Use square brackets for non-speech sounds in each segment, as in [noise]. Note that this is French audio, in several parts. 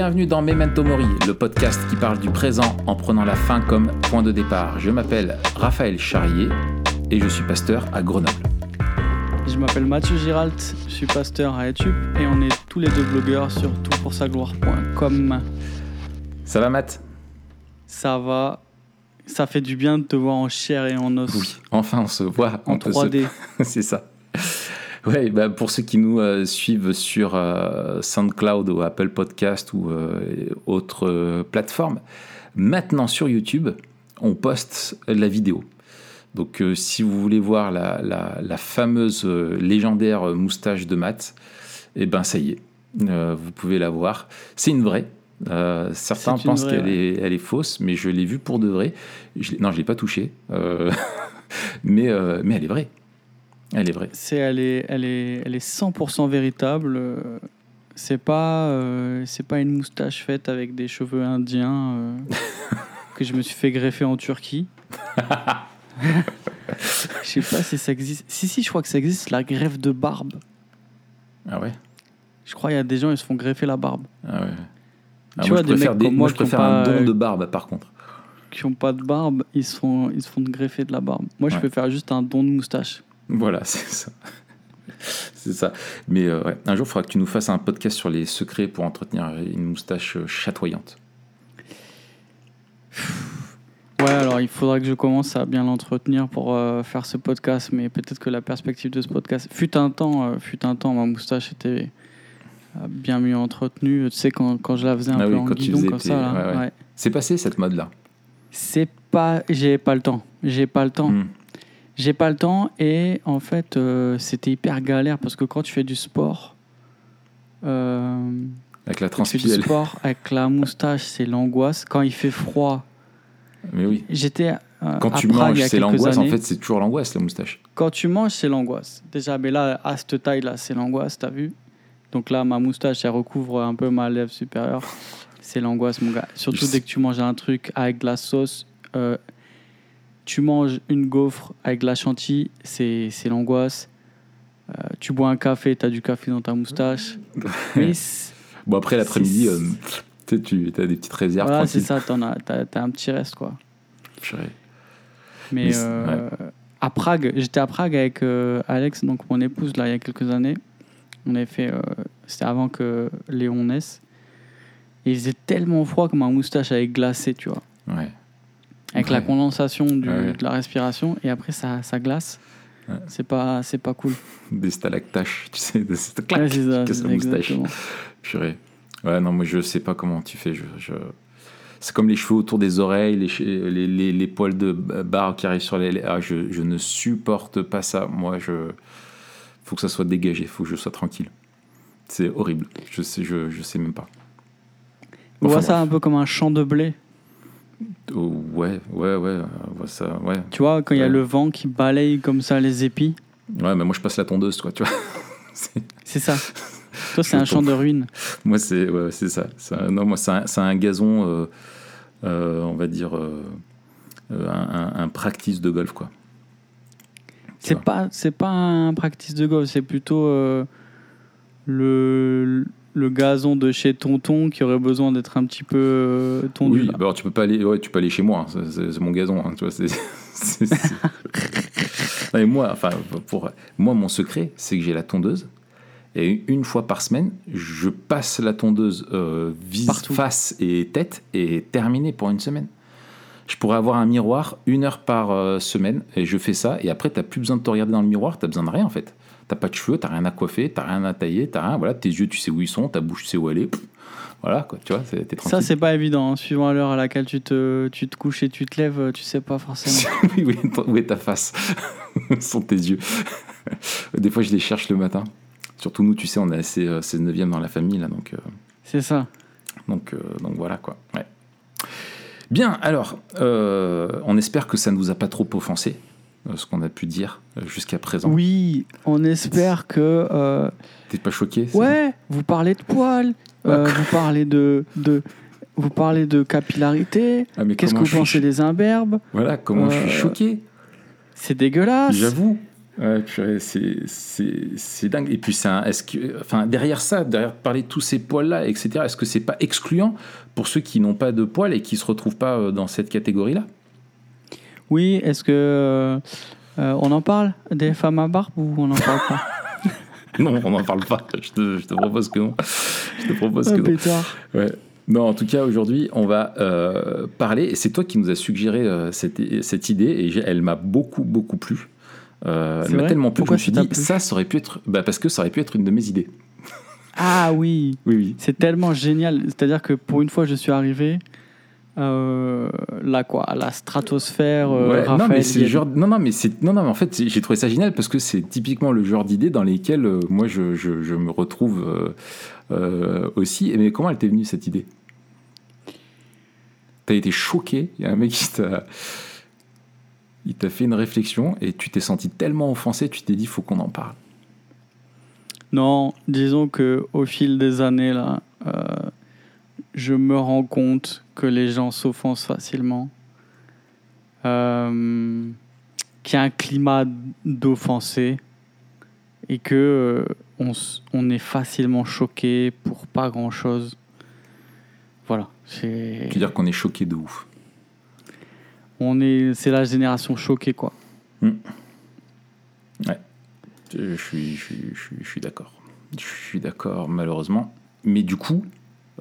Bienvenue dans Memento Mori, le podcast qui parle du présent en prenant la fin comme point de départ. Je m'appelle Raphaël Charrier et je suis pasteur à Grenoble. Je m'appelle Mathieu Giralt, je suis pasteur à Etup et on est tous les deux blogueurs sur toutpoursagloire.com. Ça va Matt? Ça va, ça fait du bien de te voir en chair et en os. Oui, enfin on se voit. En on peut se- 3D. [laughs] C'est ça. [laughs] Ouais, bah pour ceux qui nous euh, suivent sur euh, SoundCloud ou Apple Podcast ou euh, autres euh, plateformes, maintenant sur YouTube, on poste la vidéo. Donc si vous voulez voir la, la- la fameuse légendaire moustache de Matt, eh ben ça y est, vous pouvez la voir. C'est une vraie. Euh, certains pensent qu'elle ouais. est, elle est fausse, mais je l'ai vue pour de vrai. Je non, je l'ai pas touchée, Euh, [laughs] mais, euh, mais elle est vraie. Elle est vraie. C'est, elle, est, elle, est, elle est 100% véritable. euh, C'est pas, euh, c'est pas une moustache faite avec des cheveux indiens euh, [laughs] que je me suis fait greffer en Turquie. [laughs] Je sais pas si ça existe. Si, si, je crois que ça existe, la greffe de barbe. Ah ouais? Je crois qu'il y a des gens, ils se font greffer la barbe. Ah ouais. Ah, Tu moi, vois, je des préfère, mecs des- comme moi, moi je préfère un pas, don de barbe, par contre. Qui ont pas de barbe, ils se font, ils se font greffer de la barbe. Moi, je peux faire juste un don de moustache. Voilà, [laughs] c'est ça. c'est ça. Mais euh, ouais, un jour, il faudra que tu nous fasses un podcast sur les secrets pour entretenir une moustache euh, chatoyante. Ouais, alors il faudra que je commence à bien l'entretenir pour euh, faire ce podcast, mais peut-être que la perspective de ce podcast. Fut un temps, euh, fut un temps, ma moustache était bien mieux entretenue. Tu sais, quand, quand je la faisais un Ah peu oui, en guidon comme tes- ça, là, ouais, ouais. ouais. C'est passé cette mode-là? C'est pas. J'ai pas le temps. J'ai pas le temps. Hmm. J'ai pas le temps et en fait, euh, c'était hyper galère parce que quand tu fais du sport. euh, Avec la quand tu fais du transpi. elle- sport avec la moustache, c'est l'angoisse. Quand il fait froid, Mais oui. j'étais euh, Quand à tu Prague manges, c'est l'angoisse. En fait, c'est toujours l'angoisse, la moustache. Quand tu manges, c'est l'angoisse. Déjà, mais là, à cette taille-là, c'est l'angoisse, t'as vu? Donc là, ma moustache, elle recouvre un peu ma lèvre supérieure. C'est l'angoisse, mon gars. Surtout dès que tu manges un truc avec de la sauce. euh, tu manges une gaufre avec de la chantilly, c'est c'est l'angoisse. Euh, tu bois un café, t'as du café dans ta moustache. [laughs] Mais Bon, après, l'après-midi, euh, tu tu as des petites réserves. voilà, c'est ça, t'en as, un petit reste, quoi. Purée. Mais, euh, à Prague, j'étais à Prague avec euh, Alex, donc mon épouse, là, il y a quelques années. On avait fait, c'était avant que Léon naisse. Et il faisait tellement froid que ma moustache avait glacé, tu vois. Ouais. Avec la condensation du- Ouais. de la respiration, et après ça, ça glace. Ouais. C'est pas, c'est pas cool. [laughs] Des stalactaches, tu sais, des clac, c'est ça, la moustache. [laughs] Purée. Ouais, non, moi je sais pas comment tu fais. Je, je- C'est comme les cheveux autour des oreilles, les, les, les, les poils de barbe qui arrivent sur les. Ah, je, je ne supporte pas ça. Moi, je. Faut que ça soit dégagé, faut que je sois tranquille. C'est horrible. Je sais, je, je sais même pas. On Enfin, voit ça bref. un peu comme un champ de blé. Oh, ouais, ouais, ouais. Ça, ouais. Tu vois, quand il y a le vent qui balaye comme ça les épis. Ouais, mais moi je passe la tondeuse, quoi, tu vois. [laughs] C'est- ça. Toi, c'est un champ de ruines. Moi, c'est ouais, c'est ça. C'est un- non, moi, c'est un, un gazon, euh, euh, on va dire, euh, un, un- practice de golf, quoi. C'est pas, c'est pas un practice de golf, c'est plutôt le, le gazon de chez Tonton qui aurait besoin d'être un petit peu euh, tondu. Oui, bah alors tu peux pas aller, ouais, tu peux aller chez moi. hein. C'est- mon gazon, hein, tu vois. c'est- [laughs] c'est- c'est- [laughs] Non, mais moi, enfin, pour moi, mon secret, c'est que j'ai la tondeuse. Et une fois par semaine, je passe la tondeuse euh, vis, Partout. face et tête et terminé pour une semaine. Je pourrais avoir un miroir une heure par euh, semaine et je fais ça. Et après, t'as plus besoin de te regarder dans le miroir, t'as besoin de rien en fait. T'as pas de cheveux, t'as rien à coiffer, t'as rien à tailler, t'as rien. Voilà, tes yeux, tu sais où ils sont, ta bouche, tu sais où elle est. Pff, Voilà, quoi, tu vois, t'es tranquille. Ça, c'est pas évident. hein. Suivant l'heure à laquelle tu te, tu te couches et tu te lèves, tu sais pas forcément. [laughs] oui, oui, où est ta face Où [laughs] sont tes yeux [laughs] Des fois, je les cherche le matin. Surtout nous, tu sais, on est assez euh, 9e dans la famille, là, donc, euh, C'est ça. donc, euh, donc voilà, quoi. Ouais. Bien, alors, euh, on espère que ça ne vous a pas trop offensé, ce qu'on a pu dire euh, jusqu'à présent. Oui, on espère que. euh, T'es pas choqué ouais, vous parlez de poils, euh, Ouais. vous parlez de, de, vous parlez de capillarité. Ah, Qu'est-ce que vous pensez cho- des imberbes? Voilà, comment je suis Euh, choqué C'est dégueulasse. J'avoue. Ouais, c'est, dingue. Et puis, c'est est-ce que, enfin, derrière ça, derrière parler de tous ces poils-là, etc., est-ce que c'est pas excluant pour ceux qui n'ont pas de poils et qui se retrouvent pas euh, dans cette catégorie-là? Oui, est-ce que. euh, euh, on en parle des femmes à barbe ou on n'en parle pas [laughs] Non, on n'en parle pas. Je te, je te propose que non. Je te propose que non. Ouais. Non, en tout cas, aujourd'hui, on va euh, parler, et c'est toi qui nous as suggéré euh, cette, cette idée, et elle m'a beaucoup, beaucoup plu. Euh, elle m'a tellement plu que je Pourquoi me suis dit, ça, ça aurait pu être. Bah, parce que ça aurait pu être une de mes idées. Ah oui, Oui, oui. c'est tellement génial. C'est-à-dire que pour une fois, je suis arrivé euh, là, quoi, la stratosphère. euh, Ouais, non, mais c'est genre. Non, non, mais c'est. Non, non, mais en fait, j'ai trouvé ça génial parce que c'est typiquement le genre d'idées dans lesquelles euh, moi je, je, je me retrouve aussi. Mais comment elle t'est venue cette idée? T'as été choqué. Il y a un mec qui t'a. Il t'a fait une réflexion et tu t'es senti tellement offensé, tu t'es dit, faut qu'on en parle. Non, disons que au fil des années, là, euh, je me rends compte que les gens s'offensent facilement. Euh, qu'il y a un climat d'offensé et que euh, on, est facilement choqué pour pas grand chose. Voilà. c'est- Tu veux dire qu'on est choqué de ouf? On est, c'est la génération choquée, quoi. Je suis, je suis, je suis, je suis d'accord. Je suis d'accord, malheureusement. Mais du coup,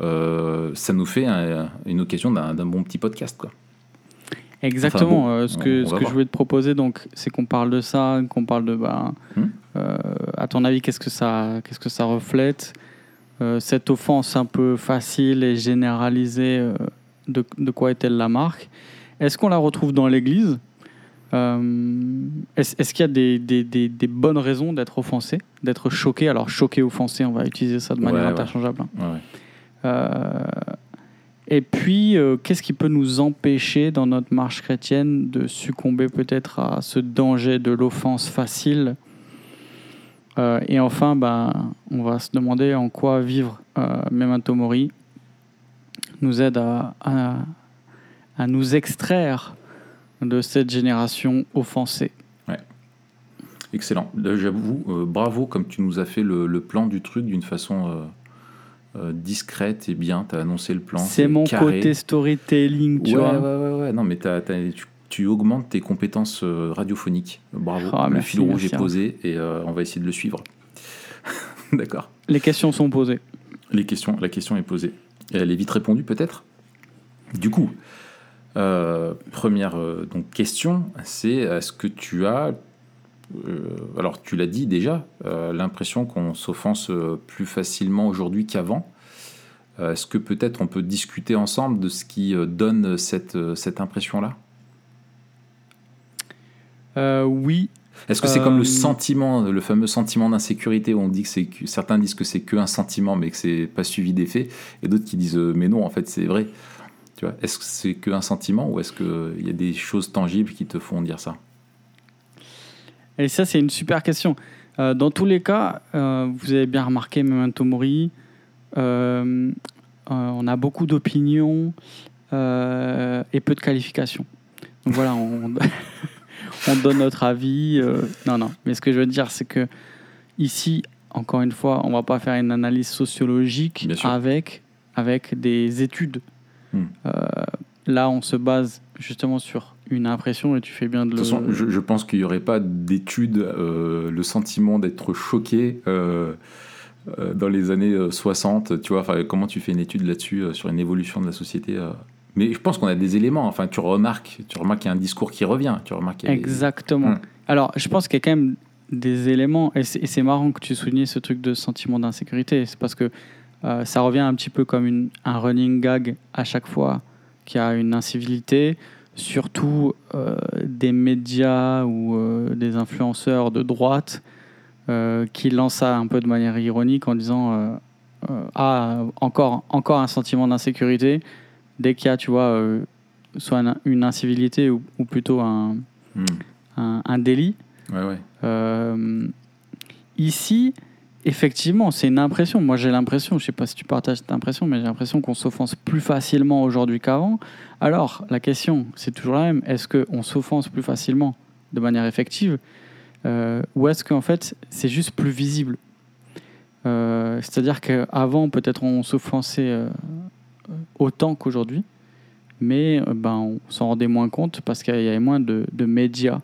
euh, ça nous fait un- une occasion d'un bon petit podcast, quoi. Exactement. bon, euh, ce que, ce je voulais te proposer, donc, c'est qu'on parle de ça, qu'on parle de. Bah, Hmm. euh, à ton avis, qu'est-ce que ça, qu'est-ce que ça reflète Euh, Cette offense un peu facile et généralisée, de, de quoi est-elle la marque? Est-ce qu'on la retrouve dans l'Église? Est-ce qu'il y a des, des- des- des bonnes raisons d'être offensé, d'être choqué? Alors, choqué, offensé, on va utiliser ça de manière Ouais, interchangeable. hein. Ouais, ouais. Euh, et puis, euh, qu'est-ce qui peut nous empêcher dans notre marche chrétienne de succomber peut-être à ce danger de l'offense facile Euh, Et enfin, ben, on va se demander en quoi vivre Memento Mori nous aide à, à- nous extraire de cette génération offensée. Excellent. J'avoue, bravo, comme tu nous as fait le, plan du truc d'une façon euh, discrète et bien. Tu as annoncé le plan. C'est mon carré. côté storytelling, tu ouais, vois. ouais, ouais, ouais. Non, mais t'as- tu, tu augmentes tes compétences euh, radiophoniques. Bravo. Ah, le merci, fil rouge est hein. posé et euh, on va essayer de le suivre. [laughs] D'accord. Les questions sont posées. Les questions, la question est posée. Et elle est vite répondue peut-être? Du coup, euh, première donc, question, c'est est-ce que tu as, alors tu l'as dit déjà, euh, l'impression qu'on s'offense euh, plus facilement aujourd'hui qu'avant. Euh, Est-ce que peut-être on peut discuter ensemble de ce qui euh, donne cette, euh, cette impression-là? Euh, oui, Est-ce que c'est comme Euh, le sentiment, le fameux sentiment d'insécurité où on dit que c'est que- certains disent que c'est qu'un sentiment mais que c'est pas suivi d'effet et d'autres qui disent euh, mais non en fait c'est vrai. Tu vois, est-ce que c'est qu'un sentiment ou est-ce qu'il y a des choses tangibles qui te font dire ça? Et ça, c'est une super question. Euh, dans tous les cas, euh, vous avez bien remarqué, Memento Mori, euh, on a beaucoup d'opinions et peu de qualifications. Donc voilà, on, on [laughs] donne notre avis. non, non. Mais ce que je veux dire, c'est que ici, encore une fois, on va pas faire une analyse sociologique avec, avec des études. Hmm. Là, on se base justement sur une impression et tu fais bien de De le. toute façon, je, je pense qu'il n'y aurait pas d'étude, euh, le sentiment d'être choqué euh, euh, dans les années euh, 60. Tu vois, comment tu fais une étude là-dessus, sur une évolution de la société. Mais je pense qu'on a des éléments. Enfin, tu remarques, tu remarques qu'il y a un discours qui revient. Tu remarques des- Exactement. Hmm. Alors, je pense qu'il y a quand même des éléments, et c'est marrant que tu soulignes ce truc de sentiment d'insécurité. C'est parce que euh, ça revient un petit peu comme une, un running gag à chaque fois qu'il y a une incivilité, surtout euh, des médias ou euh, des influenceurs de droite euh, qui lancent ça un peu de manière ironique en disant Ah, encore, encore un sentiment d'insécurité dès qu'il y a, tu vois, soit une, une incivilité ou, ou plutôt un, Hmm. un, un délit. Ouais, ouais. Ici, effectivement, c'est une impression. Moi, j'ai l'impression, je sais pas si tu partages cette impression, mais j'ai l'impression qu'on s'offense plus facilement aujourd'hui qu'avant. Alors, la question, c'est toujours la même. Est-ce qu'on s'offense plus facilement de manière effective euh, ou est-ce qu'en fait c'est juste plus visible? Euh, C'est-à-dire qu'avant peut-être on s'offensait euh, autant qu'aujourd'hui, mais ben, on s'en rendait moins compte parce qu'il y avait moins de médias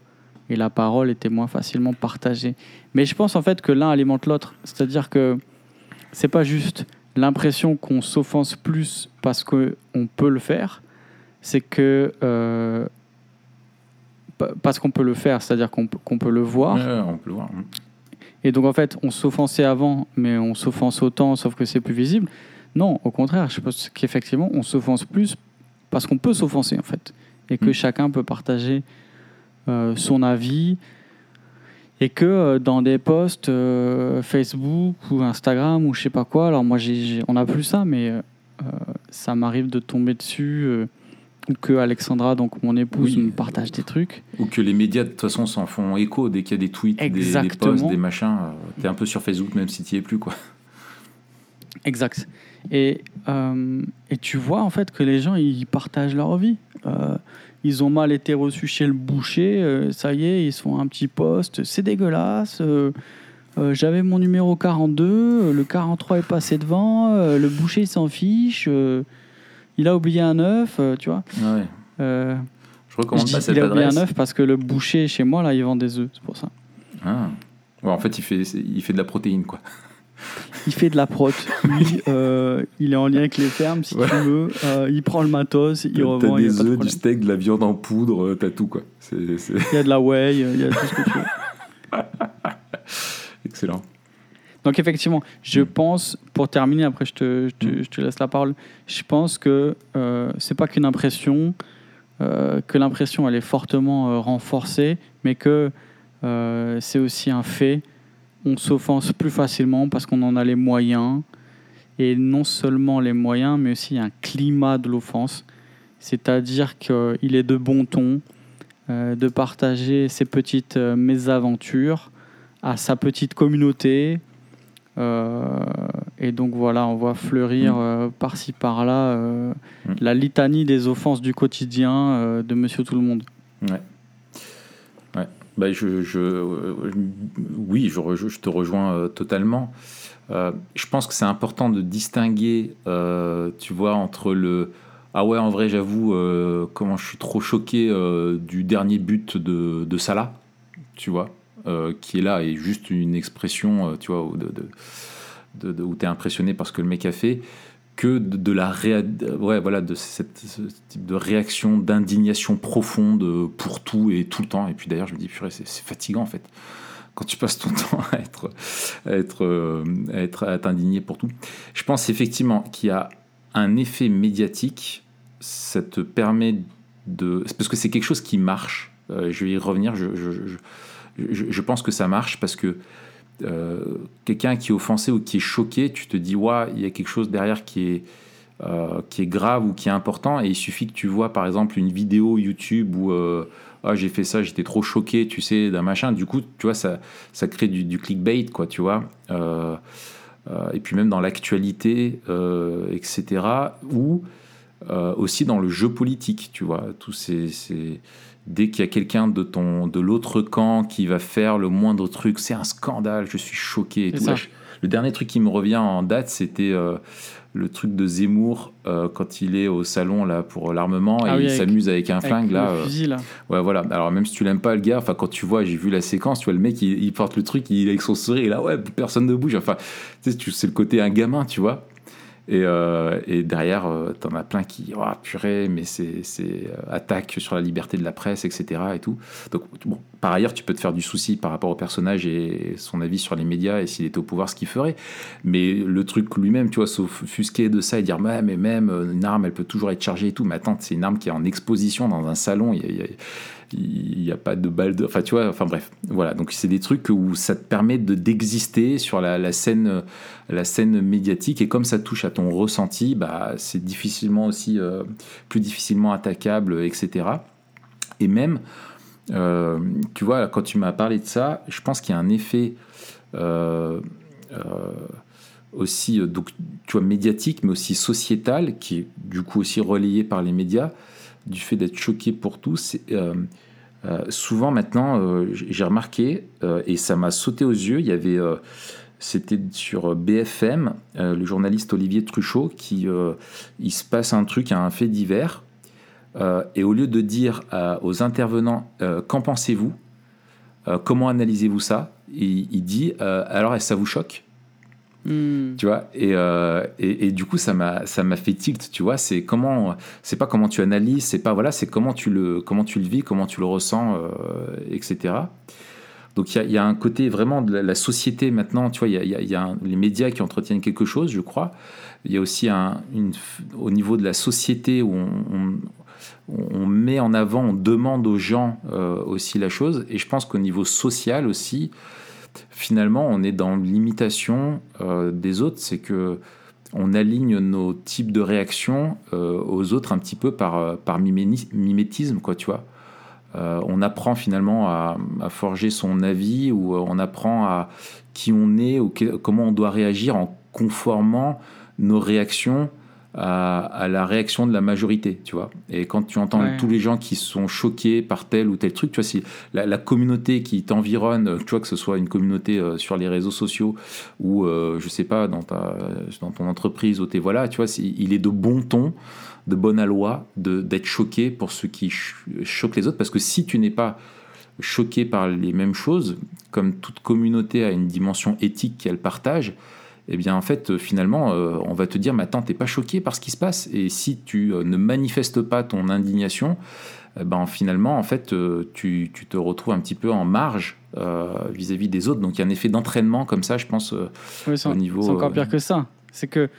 et la parole était moins facilement partagée. Mais je pense en fait que l'un alimente l'autre, c'est-à-dire que c'est pas juste l'impression qu'on s'offense plus parce qu'on peut le faire, c'est que euh, pa- parce qu'on peut le faire, c'est-à-dire qu'on peut- qu'on peut le voir. Ouais, on peut le voir. Et donc en fait, on s'offensait avant, mais on s'offense autant, sauf que c'est plus visible. Non, au contraire, je pense qu'effectivement, on s'offense plus parce qu'on peut s'offenser en fait, et que Mm. chacun peut partager son avis, et que euh, dans des posts euh, Facebook ou Instagram ou je sais pas quoi, alors moi j'ai, j'ai- on n'a plus ça, mais euh, euh, ça m'arrive de tomber dessus. euh, ou que Alexandra, donc mon épouse, Oui. me partage des trucs. Ou que les médias, de toute façon, s'en font écho dès qu'il y a des tweets, des, des posts, des machins. euh, T'es un peu sur Facebook, même si t'y es plus, quoi. Exact. Et, euh, et tu vois en fait que les gens ils partagent leur vie. Euh, ils ont mal été reçus chez le boucher, euh, ça y est, ils se font un petit poste, c'est dégueulasse. euh, euh, J'avais mon numéro 42, euh, le 43 est passé devant, le boucher s'en fiche, il a oublié un œuf, tu vois. Ouais. Euh, Je recommande pas cette il a oublié adresse. un œuf parce que le boucher chez moi là il vend des œufs, c'est pour ça. Ah. Ouais, en fait, il fait, il fait de la protéine, quoi. Il fait de la prot, lui, euh, il est en lien avec les fermes si Ouais. tu veux, euh, il prend le matos, il T'as revend, a des de œufs, du steak, de la viande en poudre, euh, t'as tout, quoi. Il y a de la whey, il y a tout ce que tu veux. [laughs] excellent. Donc effectivement, je Mm. pense, pour terminer, après je te, je te, Mm. je te laisse la parole, je pense que euh, c'est pas qu'une impression, que l'impression elle est fortement renforcée, mais que c'est aussi un fait. On s'offense plus facilement parce qu'on en a les moyens, et non seulement les moyens, mais aussi un climat de l'offense. C'est-à-dire qu'il est de bon ton euh, de partager ses petites euh, mésaventures à sa petite communauté. Euh, et donc voilà, on voit fleurir Mm. par-ci par-là Mm. la litanie des offenses du quotidien de Monsieur Tout le Monde. Ouais. Bah, je, je, euh, oui, je, te rejoins euh, totalement. Euh, je pense que c'est important de distinguer, tu vois, entre le ah ouais, en vrai, j'avoue, comment je suis trop choqué du dernier but de, de Salah, tu vois, qui est là et juste une expression, tu vois, de, de- de- où tu es impressionné par ce que le mec a fait, que de, la réa- ouais, voilà, de cette, ce type de réaction, d'indignation profonde pour tout et tout le temps. Et puis d'ailleurs, je me dis, purée, c'est fatigant en fait. Quand tu passes ton [laughs] temps à être, à être, euh, à être à t'indigner pour tout. Je pense effectivement qu'il y a un effet médiatique. Ça te permet de. Parce que c'est quelque chose qui marche. Euh, je vais y revenir. Je, je- je pense que ça marche parce que euh, quelqu'un qui est offensé ou qui est choqué, tu te dis, ouais, il y a quelque chose derrière qui est, euh, qui est grave ou qui est important. Et il suffit que tu vois, par exemple, une vidéo YouTube où euh, ah, j'ai fait ça, j'étais trop choqué, tu sais, d'un machin. Du coup, tu vois, ça, ça crée du, du clickbait, quoi, tu vois. Et puis même dans l'actualité, etc. Ou aussi dans le jeu politique, tu vois. Tous ces- Dès qu'il y a quelqu'un de, ton, de l'autre camp qui va faire le moindre truc, c'est un scandale, je suis choqué. et tout. ça. Là, je- le dernier truc qui me revient en date, c'était euh, le truc de Zemmour euh, quand il est au salon là pour l'armement Ah et oui, il s'amuse avec un Avec flingue le là. euh, fusil, là. Ouais, voilà. Alors, même si tu l'aimes pas, le gars, enfin, quand tu vois, j'ai vu la séquence, tu vois, le mec, il, il porte le truc, il est avec son sourire, et là, ouais, personne ne bouge. Enfin, tu sais, c'est le côté un gamin, tu vois. Et, euh, et derrière, euh, t'en as plein qui, oh, purée, mais c'est euh, attaque sur la liberté de la presse, etc. Et tout. Donc, par ailleurs, tu peux te faire du souci par rapport au personnage et son avis sur les médias et s'il était au pouvoir, ce qu'il ferait. Mais le truc lui-même, tu vois, s'offusquer de ça et dire, mais même euh, une arme, elle peut toujours être chargée et tout. Mais attends, c'est une arme qui est en exposition dans un salon. Il n'y a pas de balle de... Enfin, tu vois, enfin bref. Voilà, donc c'est des trucs où ça te permet de d'exister sur la, scène, la scène médiatique. Et comme ça touche à ton ressenti, bah, c'est difficilement aussi, euh, plus difficilement attaquable, etc. Et même, euh, tu vois, quand tu m'as parlé de ça, je pense qu'il y a un effet... euh, euh, aussi euh, donc tu vois médiatique mais aussi sociétal qui est du coup aussi relayé par les médias du fait d'être choqué pour tout c'est, euh, souvent maintenant, j'ai remarqué, et ça m'a sauté aux yeux, il y avait c'était sur BFM, le journaliste Olivier Truchot, qui il se passe un truc, un fait divers, et au lieu de dire aux intervenants qu'en pensez-vous, comment analysez-vous ça, il, dit alors ça vous choque? Hmm. Tu vois, et, euh, et, et, du coup, ça m'a, fait tilt, tu vois. C'est comment, c'est pas comment tu analyses, c'est pas, voilà, c'est comment tu le, comment tu le vis, comment tu le ressens, euh, etc. Donc il y a, un côté vraiment de la, société maintenant, tu vois, il y a, les médias qui entretiennent quelque chose, je crois. Il y a aussi un, au niveau de la société où on, met en avant, on demande aux gens euh, aussi la chose. Et je pense qu'au niveau social aussi, finalement, on est dans l'imitation euh, des autres, c'est que on aligne nos types de réactions euh, aux autres un petit peu par, euh, par mimétisme, quoi, tu vois. on apprend finalement à, forger son avis ou on apprend à qui on est ou comment on doit réagir en conformant nos réactions à, la réaction de la majorité, tu vois. Et quand tu entends tous les gens qui sont choqués par tel ou tel truc, tu vois, si la, communauté qui t'environne, tu vois, que ce soit une communauté euh, sur les réseaux sociaux ou, euh, je sais pas, dans, ta, dans ton entreprise ou t'es, voilà, tu vois, il est de bon ton, de bonne aloi d'être choqué pour ceux qui choquent les autres, parce que si tu n'es pas choqué par les mêmes choses, comme toute communauté a une dimension éthique qu'elle partage, eh bien en fait euh, finalement euh, on va te dire mais attends t'es pas choqué par ce qui se passe? Et si tu euh, ne manifestes pas ton indignation eh ben finalement en fait tu, tu, te retrouves un petit peu en marge vis-à-vis des autres. Donc il y a un effet d'entraînement comme ça je pense au niveau c'est encore pire que ça. C'est que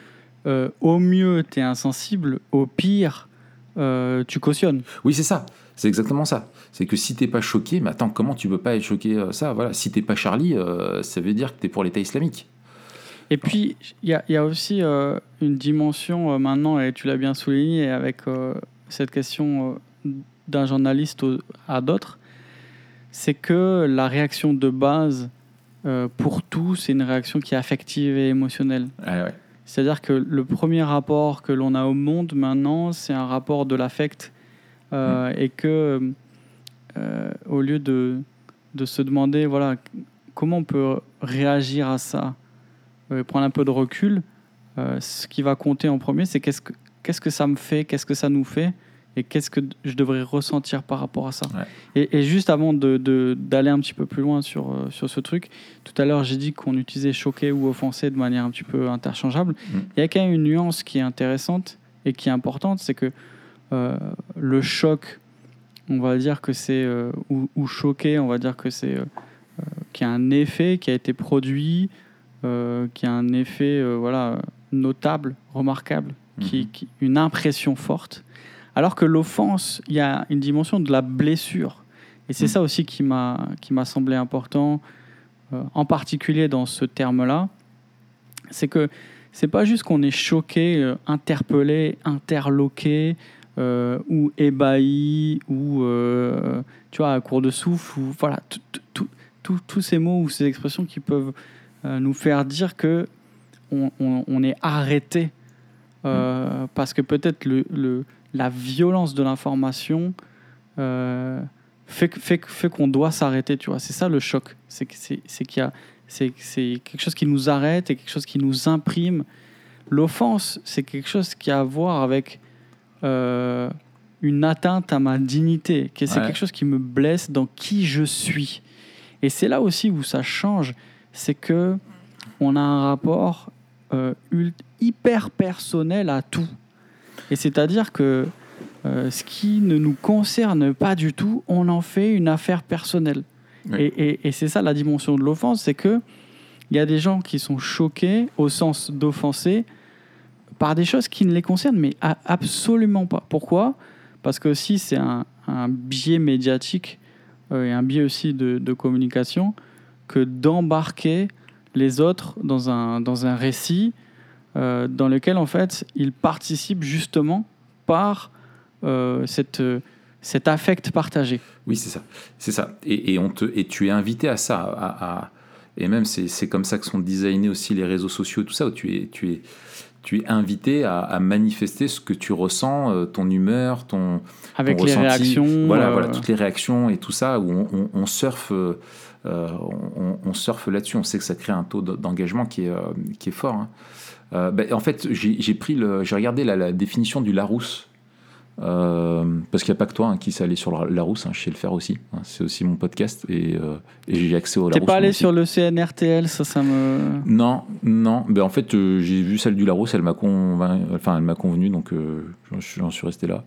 au mieux tu es insensible au pire tu cautionnes. Oui c'est ça. C'est exactement ça. C'est que si t'es pas choqué, mais attends, comment tu peux pas être choqué ça? Voilà, si t'es pas Charlie, ça veut dire que tu es pour l'État islamique. Et puis, il y, y, a aussi euh, une dimension euh, maintenant, et tu l'as bien souligné, avec euh, cette question d'un journaliste à d'autres, c'est que la réaction de base, pour tous, c'est une réaction qui est affective et émotionnelle. Ah C'est-à-dire que le premier rapport que l'on a au monde maintenant, c'est un rapport de l'affect. Mm. Et que, au lieu de, de se demander, voilà, comment on peut réagir à ça prendre un peu de recul, euh, ce qui va compter en premier, c'est qu'est-ce que, qu'est-ce que ça me fait, qu'est-ce que ça nous fait, et qu'est-ce que je devrais ressentir par rapport à ça. Et, juste avant de, d'aller un petit peu plus loin sur, euh, sur ce truc, tout à l'heure j'ai dit qu'on utilisait choquer ou offenser de manière un petit peu interchangeable. Mm. Il y a quand même une nuance qui est intéressante et qui est importante, c'est que le choc, on va dire que c'est, ou, ou, choquer, on va dire que c'est, qui a un effet qui a été produit, euh, qui a un effet euh, voilà, notable, remarquable, qui, mhm. une impression forte. Alors que l'offense, il y a une dimension de la blessure. Et c'est mhm. ça aussi qui m'a semblé important, euh, en particulier dans ce terme-là. C'est que c'est pas juste qu'on est choqué, interpellé, interloqué, ou ébahi, ou tu vois, à court de souffle, ou voilà, tous ces mots ou ces expressions qui peuvent euh, nous faire dire que on, on, est arrêté euh, parce que peut-être le, le, la violence de l'information euh, fait, fait, fait qu'on doit s'arrêter, tu vois. C'est ça le choc. C'est qu'il y a c'est quelque chose qui nous arrête et quelque chose qui nous imprime. L'offense, c'est quelque chose qui a à voir avec une atteinte à ma dignité. C'est quelque chose qui me blesse dans qui je suis. Et c'est là aussi où ça change c'est que on a un rapport euh, hyper personnel à tout. Et c'est-à-dire que euh, ce qui ne nous concerne pas du tout, on en fait une affaire personnelle. Et, c'est ça la dimension de l'offense, c'est que il y a des gens qui sont choqués au sens d'offenser par des choses qui ne les concernent, mais absolument pas. Pourquoi? Parce que si c'est un, biais médiatique euh, et un biais aussi de communication, que d'embarquer les autres dans un, dans un récit euh, dans lequel, en fait, ils participent justement par euh, cette, cet affect partagé. Oui, c'est ça. C'est ça. Et, et, on te, et tu es invité à ça. À, et même, c'est comme ça que sont designés aussi les réseaux sociaux, tout ça, où tu es, tu es, tu es invité à, à manifester ce que tu ressens, euh, ton humeur, ton, Avec ton les ressenti. réactions. Voilà, euh, voilà, toutes les réactions et tout ça, où on, on- on surfe, euh, on, on surfe là-dessus. On sait que ça crée un taux d'engagement qui est, euh, qui est fort. hein. Euh, ben, en fait, j'ai j'ai pris le, j'ai regardé la, la définition du Larousse. Euh, parce qu'il n'y a pas que toi hein, qui s'est allé sur le Larousse, hein, je sais le faire aussi. c'est aussi mon podcast et, et j'ai accès au T'es Larousse. pas allé sur le CNRTL, ça, ça me. Non, non. Ben, en fait, j'ai vu celle du Larousse, elle m'a convain- enfin, elle m'a convenu, donc j'en suis- resté là.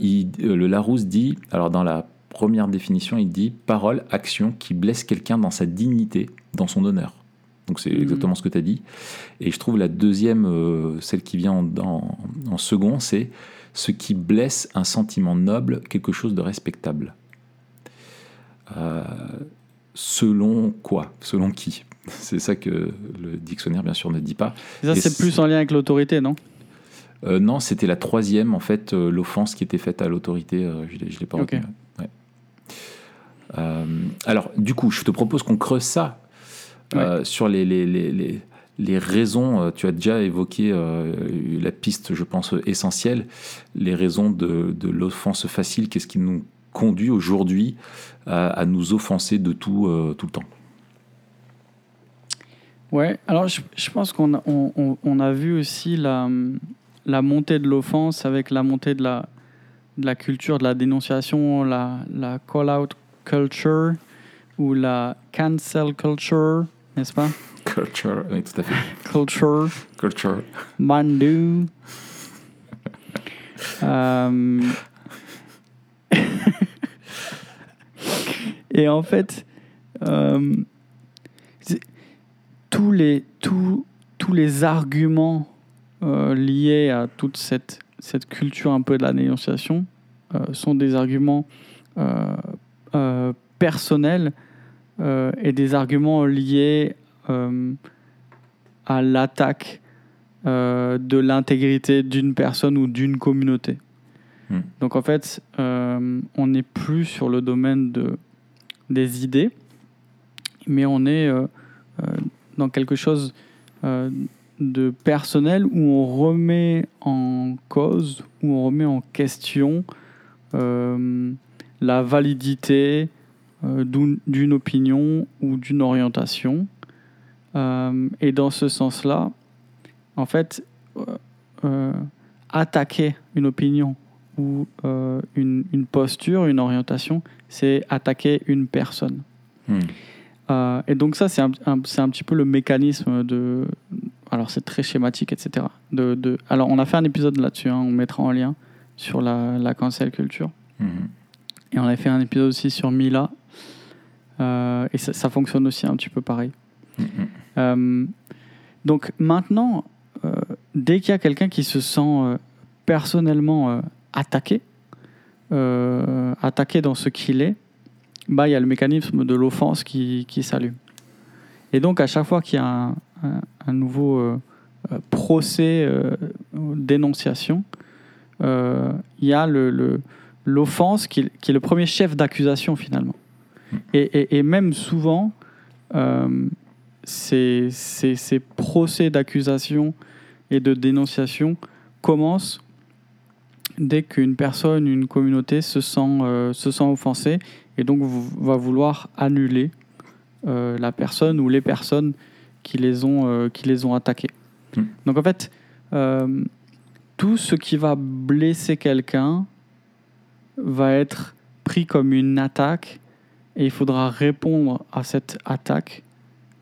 Il- le Larousse dit, alors dans la première définition, il dit parole, action qui blesse quelqu'un dans sa dignité, dans son honneur. Donc c'est Mhm. exactement ce que tu as dit. Et je trouve la deuxième, euh, celle qui vient en, en- en second, c'est ce qui blesse un sentiment noble, quelque chose de respectable. Euh, selon quoi? Selon qui? [laughs] C'est ça que le dictionnaire, bien sûr, ne dit pas. Et ça, c'est plus en lien avec l'autorité, non? Euh, non, c'était la troisième, en fait, l'offense qui était faite à l'autorité. je ne l'ai pas Ok. retenu. Euh, alors, du coup, je te propose qu'on creuse ça euh, sur les, les, les, les, raisons. euh, Tu as déjà évoqué euh, la piste, je pense, essentielle, les raisons de, de l'offense facile. Qu'est-ce qui nous conduit aujourd'hui à, à nous offenser de tout, tout le temps? Ouais, alors je, je pense qu'on a, on, on- on a vu aussi la, la montée de l'offense avec la montée de la, de la culture, de la dénonciation, la, la call-out culture ou la cancel culture, n'est-ce pas? Culture, oui, tout à fait. Culture, Culture. Mandu. Euh, [laughs] Et en fait, euh, tous, les, tous, tous les arguments euh, liés à toute cette, cette culture un peu de la dénonciation euh, sont des arguments euh, euh, personnels euh, et des arguments liés à l'attaque de l'intégrité d'une personne ou d'une communauté. Hmm. Donc en fait, on n'est plus sur le domaine de, des idées, mais on est dans quelque chose de personnel où on remet en cause, où on remet en question euh, la validité euh, d'une opinion ou d'une orientation. Euh, et dans ce sens-là, en fait, euh, attaquer une opinion ou une, une posture, une orientation, c'est attaquer une personne. Hmm. Euh, et donc ça, c'est un, un- c'est un petit peu le mécanisme de... Alors c'est très schématique, etc. De, de- alors on a fait un épisode là-dessus, hein, on mettra en lien sur la, la cancel culture. Mhm. Et on a fait un épisode aussi sur Mila. Euh, et ça, ça fonctionne aussi un petit peu pareil. Mhm. Euh, donc maintenant, euh, dès qu'il y a quelqu'un qui se sent personnellement attaqué, attaqué dans ce qu'il est, bah, il y a le mécanisme de l'offense qui, qui s'allume. Et donc à chaque fois qu'il y a un, un- nouveau euh, euh, procès, euh, dénonciation, il y a l'offense qui, est le premier chef d'accusation finalement. Et, même souvent, ces, procès d'accusation et de dénonciation commencent dès qu'une personne, une communauté se sent, se sent offensée et donc va vouloir annuler la personne ou les personnes qui les ont, euh, qui les ont attaquées. Mm. Donc en fait, euh, tout ce qui va blesser quelqu'un va être pris comme une attaque et il faudra répondre à cette attaque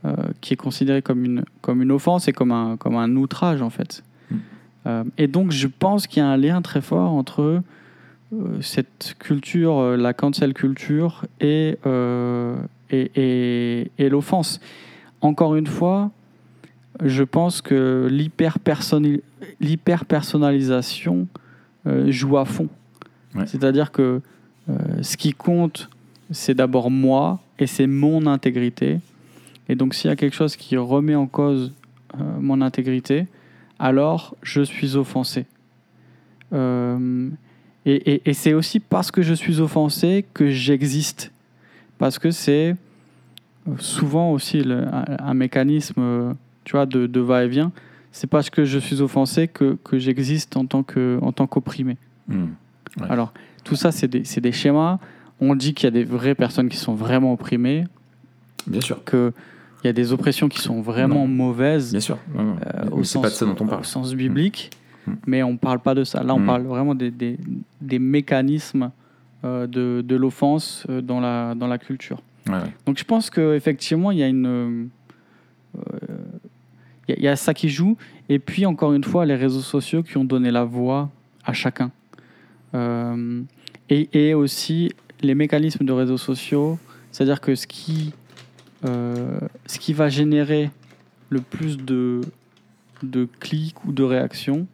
euh, qui est considérée comme une, comme une offense et comme un, comme un outrage en fait. Mm. Euh, et donc je pense qu'il y a un lien très fort entre euh, cette culture, la cancel culture et, et, et- et l'offense. Encore une fois, je pense que l'hyper-personnali- l'hyper-personnalisation euh, joue à fond. Ouais. C'est-à-dire que euh, ce qui compte, c'est d'abord moi et c'est mon intégrité. Et donc s'il y a quelque chose qui remet en cause euh, mon intégrité, alors je suis offensé. Et et- et c'est aussi parce que je suis offensé que j'existe. Parce que c'est souvent aussi le- un, un mécanisme euh, tu vois, de, de va-et-vient. c'est parce que je suis offensé que, que j'existe en tant qu'opprimé. Hmm. Ouais. Alors, tout ça, c'est des, schémas. On dit qu'il y a des vraies personnes qui sont vraiment opprimées, Bien sûr, qu'il y a des oppressions qui sont vraiment mauvaises bien sûr. Ouais. euh, Mais au, sens, pas de ça dont on parle. au sens biblique, Mm. mais on ne parle pas de ça. Là, on parle vraiment des, des, des mécanismes euh, de, de l'offense euh, dans, la, dans la culture. Ouais, ouais. Donc je pense qu'effectivement, il y a une... euh, il y a- il y a ça qui joue. Et puis, encore une fois, les réseaux sociaux qui ont donné la voix à chacun. Euh, et, et aussi les mécanismes de réseaux sociaux, c'est-à-dire que ce qui, euh, ce qui va générer le plus de, de clics ou de réactions,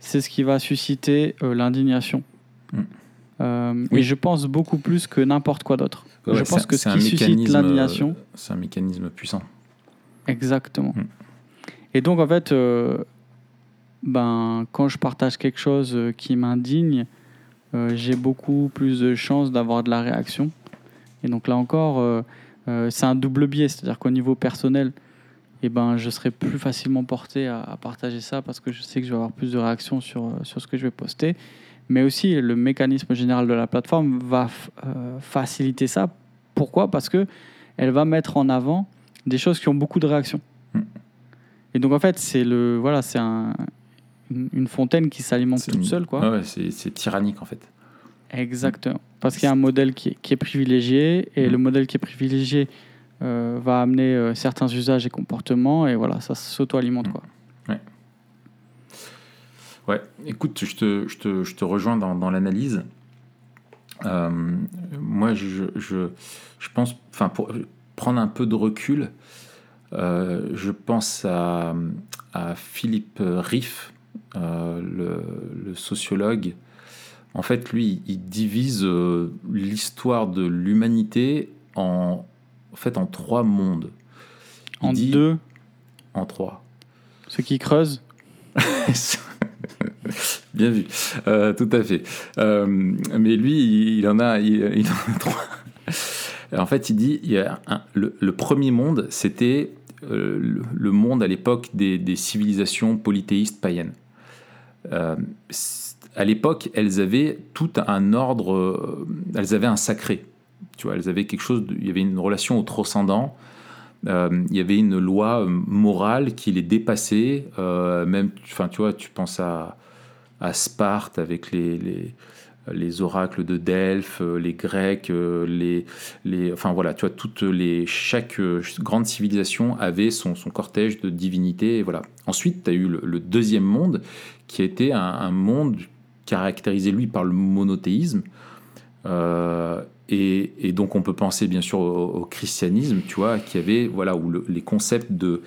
c'est ce qui va susciter l'indignation. Mm. Euh, Oui. Et je pense beaucoup plus que n'importe quoi d'autre. Ouais, je pense que ce qui suscite l'indignation, euh, C'est un mécanisme puissant. Exactement. Mm. Et donc, en fait, euh, ben, quand je partage quelque chose euh, qui m'indigne, euh, j'ai beaucoup plus de chances d'avoir de la réaction. Et donc, là encore, euh, c'est un double biais. C'est-à-dire qu'au niveau personnel, eh ben, je serai plus facilement porté à, à partager ça parce que je sais que je vais avoir plus de réactions sur, sur ce que je vais poster. Mais aussi, le mécanisme général de la plateforme va euh, faciliter ça. Pourquoi? Parce que elle va mettre en avant des choses qui ont beaucoup de réactions. Mm. Et donc, en fait, c'est le voilà, c'est un, une, une fontaine qui s'alimente toute seule, quoi. Ouais, c'est tyrannique en fait. Exactement. Parce qu'il y a un modèle qui est, qui est privilégié et Mm. le modèle qui est privilégié euh, va amener euh, certains usages et comportements et voilà, ça s'auto-alimente, Mm. quoi. Ouais, écoute, je te, je te, je te rejoins dans, dans l'analyse. Euh, moi, je, je, je pense, enfin, pour prendre un peu de recul, euh, je pense à, à Philippe Riff, euh, le, le sociologue. En fait, lui, il divise l'histoire de l'humanité en, en fait, en trois mondes. Il En dit- deux, En trois. ceux qui creusent, [laughs] [laughs] Bien vu, Euh, tout à fait. Euh, mais lui, il en a, il, en a trois. En fait, il dit, il le, premier monde, c'était euh, le, monde à l'époque des, civilisations polythéistes païennes. À l'époque, elles avaient tout un ordre, elles avaient un sacré. Tu vois, elles avaient quelque chose, il y avait une relation au transcendant. Il y avait une loi morale qui les dépassait. même, enfin, tu vois, tu penses à, à Sparte avec les, les, les oracles de Delphes, euh, les Grecs, euh, les, les, enfin voilà, tu vois, toutes les, chaque euh, grande civilisation avait son, son cortège de divinités. Voilà. Ensuite, tu as eu le, deuxième monde qui était un, monde caractérisé, lui, par le monothéisme. Et, et donc on peut penser bien sûr au, au christianisme, tu vois, qui avait voilà où le- les concepts de,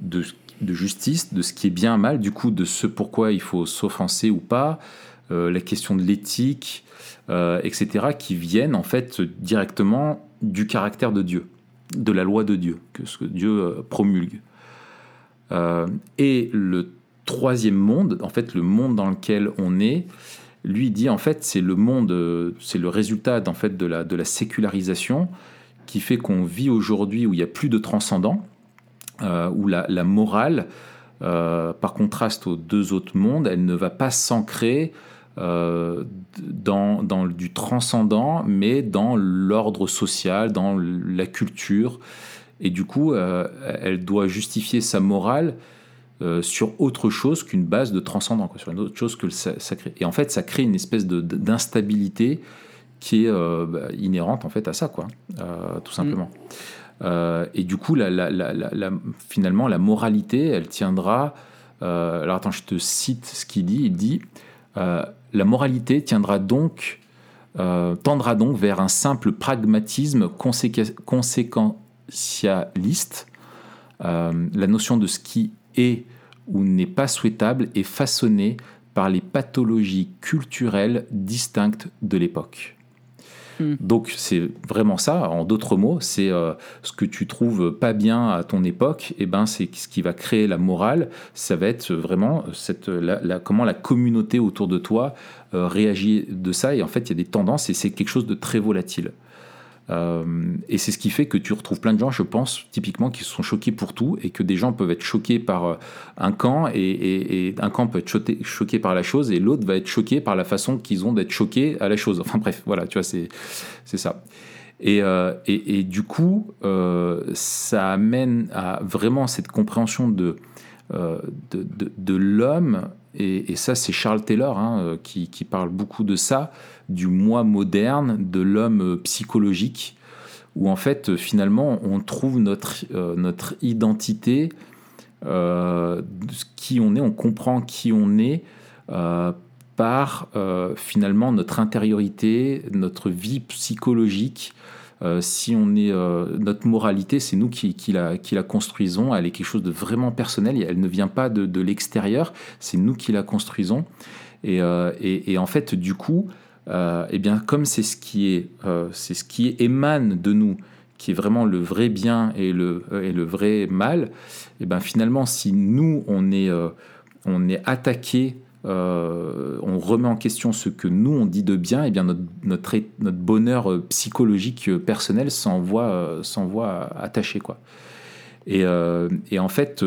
de de justice, de ce qui est bien mal, du coup de ce pourquoi il faut s'offenser ou pas, euh, la question de l'éthique, euh, etc., qui viennent en fait directement du caractère de Dieu, de la loi de Dieu, que ce que Dieu euh, promulgue. Et le troisième monde, en fait le monde dans lequel on est, lui dit en fait c'est le monde, c'est le résultat en fait de la, de la sécularisation qui fait qu'on vit aujourd'hui où il n'y a plus de transcendant, où la, morale, euh, par contraste aux deux autres mondes, elle ne va pas s'ancrer euh, dans, du transcendant, mais dans l'ordre social, dans la culture. Et du coup, euh, elle doit justifier sa morale euh, sur autre chose qu'une base de transcendant, quoi, sur une autre chose que le sa- sacré. Et en fait, ça crée une espèce d'instabilité qui est euh, bah, inhérente en fait à ça, quoi, euh, tout simplement. Euh, et du coup, finalement, la moralité, elle tiendra. euh, alors attends, je te cite ce qu'il dit. Il dit euh, la moralité tiendra donc, tendra donc vers un simple pragmatisme conséqu- conséquentialiste. La notion de ce qui est ou n'est pas souhaitable est façonnée par les pathologies culturelles distinctes de l'époque. Hmm. Donc c'est vraiment ça, en d'autres mots, c'est euh, ce que tu trouves pas bien à ton époque, et ben c'est ce qui va créer la morale, ça va être vraiment cette, comment la communauté autour de toi euh, réagit de ça, et en fait il y a des tendances, et c'est quelque chose de très volatile. Euh, et c'est ce qui fait que tu retrouves plein de gens, je pense, typiquement, qui sont choqués pour tout, et que des gens peuvent être choqués par euh, un camp, et, un camp peut être choqué, par la chose, et l'autre va être choqué par la façon qu'ils ont d'être choqués à la chose. Enfin bref, voilà, tu vois, c'est ça. Et, euh, et, du coup, ça amène à vraiment cette compréhension de, de, de, l'homme, et, ça c'est Charles Taylor hein, qui, qui, parle beaucoup de ça, du moi moderne, de l'homme psychologique, où en fait finalement on trouve notre, euh, identité, euh, qui on est, on comprend qui on est euh, par finalement notre intériorité, notre vie psychologique. Si on est notre moralité, c'est nous qui, la, construisons. Elle est quelque chose de vraiment personnel. Elle ne vient pas de, l'extérieur. C'est nous qui la construisons. Et, et, et, en fait, du coup, euh, eh bien, comme c'est ce qui euh, émane de nous, qui est vraiment le vrai bien et le, euh, et vrai mal, eh bien, finalement, si nous, on est, on est attaqué, on remet en question ce que nous, on dit de bien, eh bien, notre, bonheur psychologique personnel s'en voit, voit attaché. Quoi. Et, et en fait,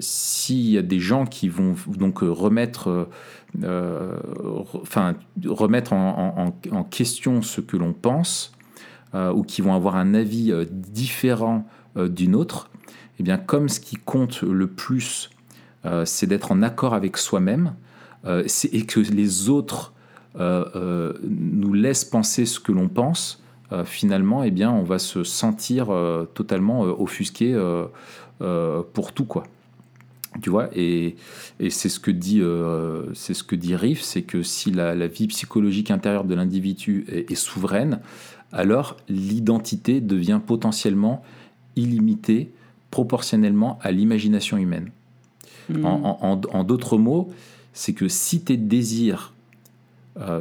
s'il y a des gens qui vont donc remettre euh, enfin, remettre en, question ce que l'on pense euh, ou qui vont avoir un avis euh, différent d'une autre, et eh bien, comme ce qui compte le plus, c'est d'être en accord avec soi-même et que les autres nous laissent penser ce que l'on pense, finalement, eh bien, on va se sentir totalement offusqué pour tout, quoi. Tu vois, et, c'est ce que dit, euh, c'est ce que dit Riff, c'est que si la, vie psychologique intérieure de l'individu est, souveraine, alors l'identité devient potentiellement illimitée proportionnellement à l'imagination humaine. Hmm. En, d'autres mots, c'est que si tes désirs, euh,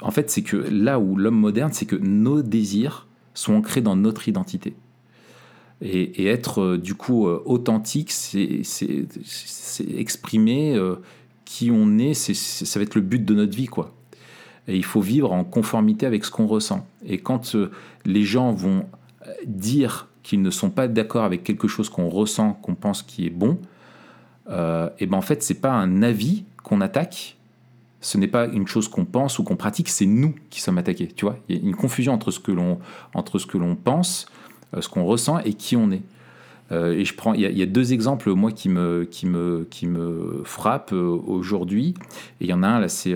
en fait, c'est que là où l'homme moderne, c'est que nos désirs sont ancrés dans notre identité. Et, être euh, du coup euh, authentique, c'est exprimer euh, qui on est, ça va être le but de notre vie, quoi. Et il faut vivre en conformité avec ce qu'on ressent. Et quand les gens vont dire qu'ils ne sont pas d'accord avec quelque chose qu'on ressent, qu'on pense qui est bon, et ben en fait c'est pas un avis qu'on attaque, ce n'est pas une chose qu'on pense ou qu'on pratique, c'est nous qui sommes attaqués. Tu vois, il y a une confusion entre ce que l'on entre ce que l'on pense euh, ce qu'on ressent et qui on est. Euh, et je prends, il y, a deux exemples moi qui me qui me qui me frappent euh, aujourd'hui. Et il y en a un là, c'est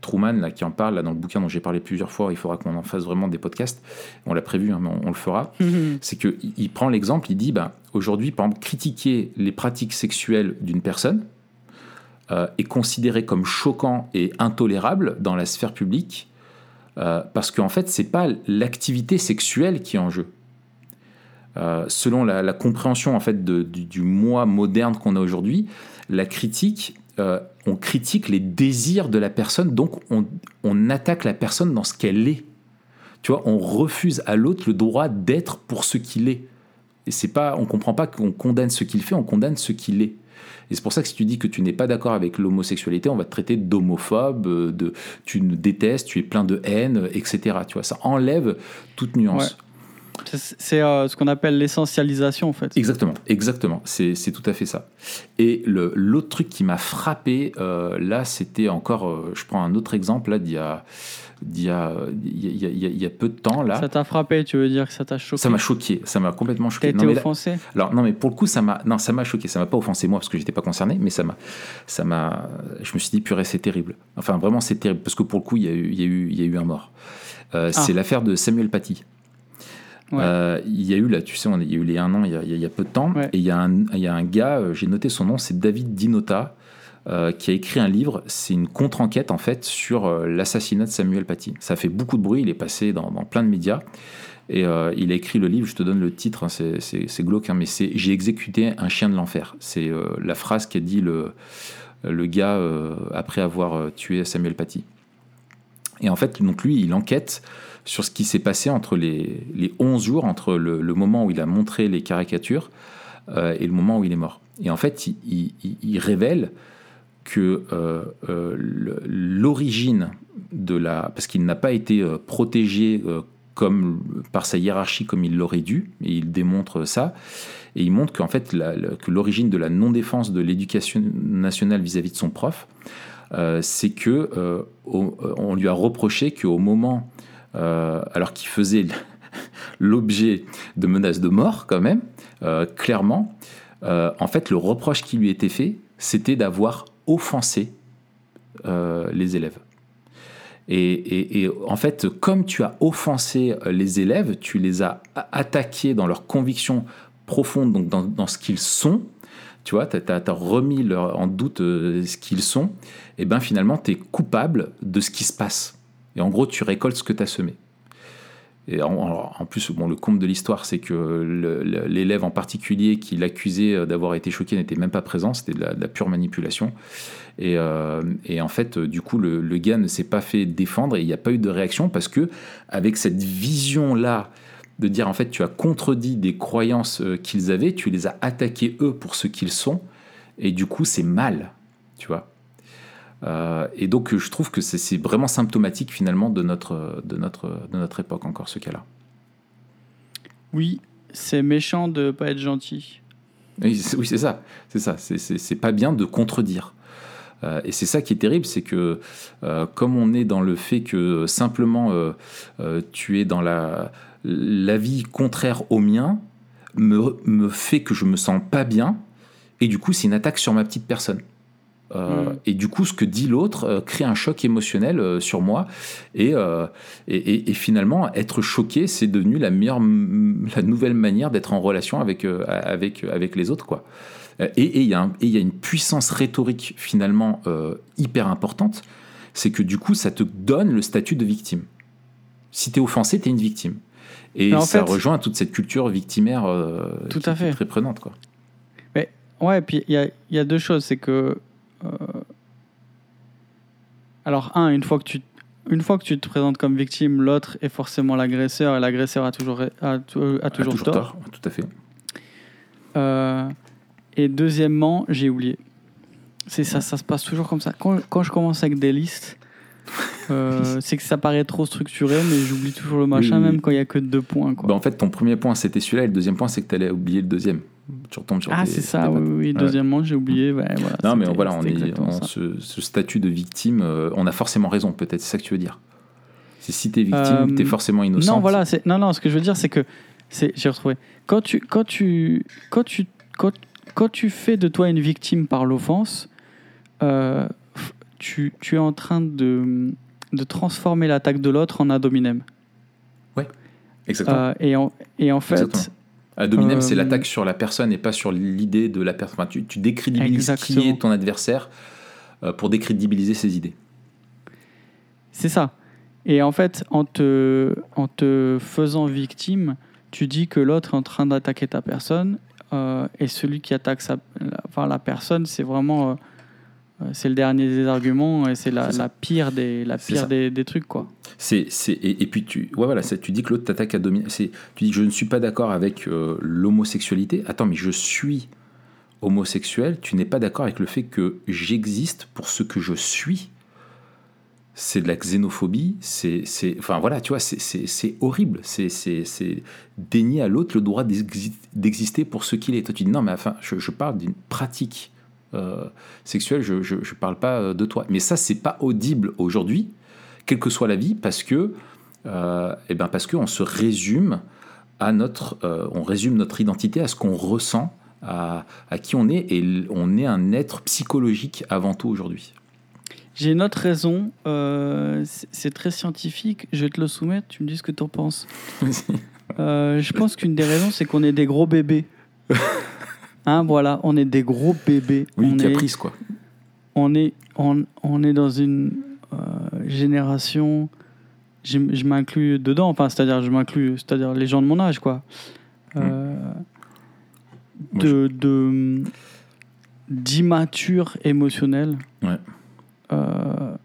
Truman là qui en parle là dans le bouquin dont j'ai parlé plusieurs fois. Il faudra qu'on en fasse vraiment des podcasts. On l'a prévu, hein, mais on, le fera. [laughs] C'est que il prend l'exemple, il dit bah aujourd'hui par exemple critiquer les pratiques sexuelles d'une personne est considéré comme choquant et intolérable dans la sphère publique euh, parce qu'en fait, c'est pas l'activité sexuelle qui est en jeu. Euh, selon la, compréhension en fait du, moi moderne qu'on a aujourd'hui, la critique, euh, on critique les désirs de la personne, donc on, attaque la personne dans ce qu'elle est. Tu vois, on refuse à l'autre le droit d'être pour ce qu'il est. Et c'est pas, on comprend pas qu'on condamne ce qu'il fait, on condamne ce qu'il est. Et c'est pour ça que si tu dis que tu n'es pas d'accord avec l'homosexualité, on va te traiter d'homophobe, euh, de tu ne détestes, tu es plein de haine, etc. Tu vois, ça enlève toute nuance. C'est euh, ce qu'on appelle l'essentialisation en fait. Exactement, exactement. C'est tout à fait ça. Et l'autre truc qui m'a frappé, euh, là, c'était encore, je prends un autre exemple, là, d'il y a il y a, il y a, peu de temps là. Ça t'a frappé, tu veux dire que ça t'a choqué Ça m'a choqué, ça m'a complètement choqué. T'as été offensé Alors non, mais pour le coup, ça m'a, non, ça m'a choqué. Ça m'a pas offensé moi parce que j'étais pas concerné, mais ça m'a, ça m'a, je me suis dit purée, c'est terrible. Enfin vraiment, c'est terrible parce que pour le coup, il y a eu, il y a eu, il y a eu un mort. Euh, c'est ah. l'affaire de Samuel Paty. Euh, il y a eu là, tu sais, il y a eu les un an, il y a, il y a peu de temps, et il y a un, il y a un gars, euh, j'ai noté son nom, c'est David Dinota, euh, qui a écrit un livre. C'est une contre-enquête en fait sur euh, l'assassinat de Samuel Paty. Ça fait beaucoup de bruit, il est passé dans, plein de médias. Et euh, il a écrit le livre, je te donne le titre, hein, c'est glauque, hein, mais c'est J'ai exécuté un chien de l'enfer. C'est la phrase qu'a dit le, le gars après avoir tué Samuel Paty. Et en fait, donc lui, il enquête sur ce qui s'est passé entre les, les 11 jours, entre le, moment où il a montré les caricatures et le moment où il est mort. Et en fait, il révèle que euh, euh, l'origine de la... Parce qu'il n'a pas été euh, protégé comme, par sa hiérarchie comme il l'aurait dû, et il démontre ça, et il montre qu'en fait, que l'origine de la non-défense de l'éducation nationale vis-à-vis de son prof, c'est que on lui a reproché qu'au moment, alors qu'il faisait [laughs] l'objet de menaces de mort quand même, clairement, en fait, le reproche qui lui était fait, c'était d'avoir offensé euh, les élèves. Et, en fait, comme tu as offensé euh, les élèves, tu les as attaqués dans leurs convictions profondes, donc dans, ce qu'ils sont, tu vois, tu as, remis en doute euh, ce qu'ils sont, et bien finalement, tu es coupable de ce qui se passe. Et en gros, tu récoltes ce que tu as semé. Et en, plus, bon, le comble de l'histoire, c'est que l'élève en particulier qui l'accusait d'avoir été choqué n'était même pas présent, c'était de la, pure manipulation. Et, euh, en fait, du coup, le, le gars ne s'est pas fait défendre et il n'y a pas eu de réaction parce que, avec cette vision-là, de dire en fait, tu as contredit des croyances euh, qu'ils avaient, tu les as attaqués eux pour ce qu'ils sont, et du coup, c'est mal, tu vois. Euh, et donc, je trouve que c'est- vraiment symptomatique finalement de notre, de notre, de notre époque, encore ce cas-là. Oui, c'est méchant de pas être gentil. Oui, c'est ça. C'est ça. C'est- pas bien de contredire. Euh, et c'est ça qui est terrible, c'est que euh, comme on est dans le fait que simplement euh, tu es dans la l'avis contraire au mien, me, me fait que je me sens pas bien, et du coup c'est une attaque sur ma petite personne. Euh, Mm. Et du coup, ce que dit l'autre euh, crée un choc émotionnel euh, sur moi. Et, et, et- et finalement, être choqué, c'est devenu la meilleure, la nouvelle manière d'être en relation avec, avec, avec les autres. Quoi. Et et il y, a et y une puissance rhétorique finalement hyper importante. C'est que du coup, ça te donne le statut de victime. Si tu es offensé, tu es une victime. Et Mais en ça fait- rejoint toute cette culture victimaire Tout qui à est fait. très prenante. Quoi. Ouais, puis il y a, il y a deux choses. C'est que. Euh, Alors, un, une fois, que tu, une fois que tu te présentes comme victime, l'autre est forcément l'agresseur et l'agresseur a toujours, a, tou- a toujours, tort. Tout à fait. Euh, et deuxièmement, j'ai oublié. C'est ça, ça se passe toujours comme ça. Quand, quand je commence avec des listes, euh, [laughs] c'est que ça paraît trop structuré, mais j'oublie toujours le machin, Oui, oui. même quand il y a que deux points. Quoi. Bah, en fait, ton premier point, c'était celui-là, et le deuxième point, c'est que tu allais oublier le deuxième. Tu retombes sur ah, c'est ça, oui, oui. Ouais. Deuxièmement, j'ai oublié. ouais, voilà, Non, mais voilà, on est ça. ce, ce statut de victime, euh, on a forcément raison, peut-être, c'est ça que tu veux dire. C'est si t'es victime, Euh, t'es forcément innocent. Non, voilà, non, non. Ce que je veux dire, c'est que c'est, j'ai retrouvé. Quand tu, quand tu, quand tu, quand, quand tu fais de toi une victime par l'offense, euh, tu, tu es en train de, de transformer l'attaque de l'autre en ad hominem. Exactement. Euh, et, en, et en fait, Exactement. Ad hominem, euh, c'est l'attaque sur la personne et pas sur l'idée de la personne. Enfin, tu, tu décrédibilises qui est ton adversaire euh, pour décrédibiliser ses idées. c'est ça. Et en fait, en te, en te faisant victime, tu dis que l'autre est en train d'attaquer ta personne. euh, et celui qui attaque sa, la, enfin, la personne, c'est vraiment. C'est le dernier des arguments et c'est la, pire, des, la pire des, des trucs, quoi. C'est, et, et puis tu, ouais, voilà, tu dis que l'autre t'attaque à dominer. Tu dis je ne suis pas d'accord avec euh, l'homosexualité. Attends, mais je suis homosexuel. Tu n'es pas d'accord avec le fait que j'existe pour ce que je suis. C'est de la xénophobie. C'est, c'est, enfin voilà, tu vois, c'est, horrible. C'est, c'est, c'est dénier à l'autre le droit d'exi- d'exister pour ce qu'il est. Toi, tu dis non, mais enfin, je, je parle d'une pratique euh, sexuelle. Je, je, je parle pas euh, de toi. Mais ça, c'est pas audible aujourd'hui quelle que soit la vie, parce que, euh, eh ben parce qu'on se résume à notre, euh, on résume notre identité à ce qu'on ressent, à, à qui on est, et on est un être psychologique avant tout aujourd'hui. J'ai une autre raison, euh, c'est très scientifique, je vais te le soumettre, tu me dis ce que tu en penses. Je pense qu'une des raisons, c'est qu'on est des gros bébés. [laughs] Hein, voilà, on est des gros bébés. oui, on, est, quoi. on, est, on, on est dans une euh, génération, je, je m'inclus dedans, enfin, c'est-à-dire, je m'inclus, c'est-à-dire les gens de mon âge, quoi. Euh, Moi, de, de d'immature émotionnel. Ouais. Euh,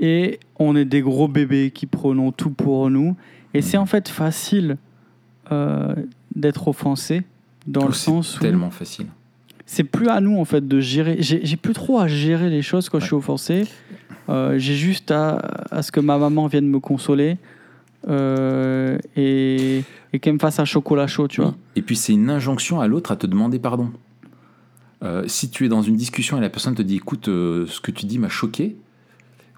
et on est des gros bébés qui prenons tout pour nous. Et c'est Mhm. en fait facile euh, d'être offensé dans le Oh, c'est sens où tellement facile. c'est plus à nous en fait de gérer. J'ai plus trop à gérer les choses quand je suis offensé. Euh, j'ai juste à, à ce que ma maman vienne me consoler euh, et, et qu'elle me fasse un chocolat chaud, tu vois. Et puis c'est une injonction à l'autre à te demander pardon. Euh, si tu es dans une discussion et la personne te dit écoute, euh, ce que tu dis m'a choqué,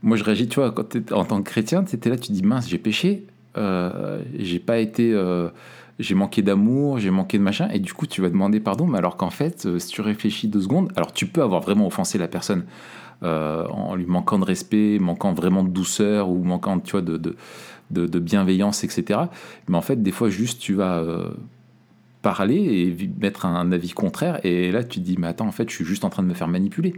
moi je réagis, tu vois, quand en tant que chrétien, tu étais là, tu dis mince, j'ai péché, j'ai pas été. J'ai manqué d'amour, j'ai manqué de machin, et du coup tu vas demander pardon, mais alors qu'en fait, euh, si tu réfléchis deux secondes, alors tu peux avoir vraiment offensé la personne euh, en lui manquant de respect, manquant vraiment de douceur ou manquant, tu vois, de, de, de- de bienveillance, etc. Mais en fait, des fois, juste tu vas euh, parler et mettre un avis contraire, et là tu te dis, mais attends, en fait, je suis juste en train de me faire manipuler.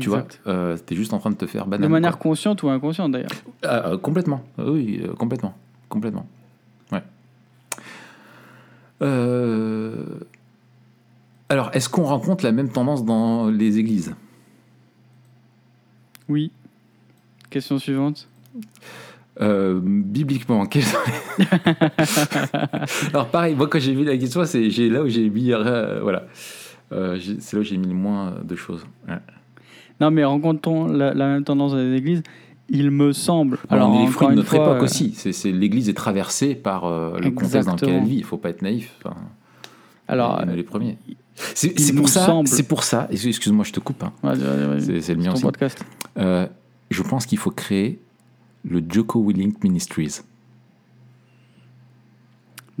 Tu vois, Exact. euh, t'es juste en train de te faire De banane. manière quoi. consciente ou inconsciente d'ailleurs. Ah, complètement, Euh, oui, complètement, complètement. Euh, Alors, est-ce qu'on rencontre la même tendance dans les églises? Oui. Question suivante. Euh, bibliquement, quelles [laughs] sont les- Alors pareil, moi quand j'ai vu la question, c'est là où j'ai mis euh, voilà, Euh, c'est là où j'ai mis le moins de choses. Ouais. Non, mais rencontre-t-on la, la même tendance dans les églises Il me semble. Alors, on est les fruits de notre fois, époque euh, aussi. C'est, l'Église est traversée par euh, le contexte dans lequel elle vit. Il faut pas être naïf. Enfin, Alors, on est les premiers. C'est, il c'est pour ça. C'est pour ça. Excuse-moi, je te coupe. hein. C'est, le mien aussi. podcast. Euh, je pense qu'il faut créer le Joko Willink Ministries.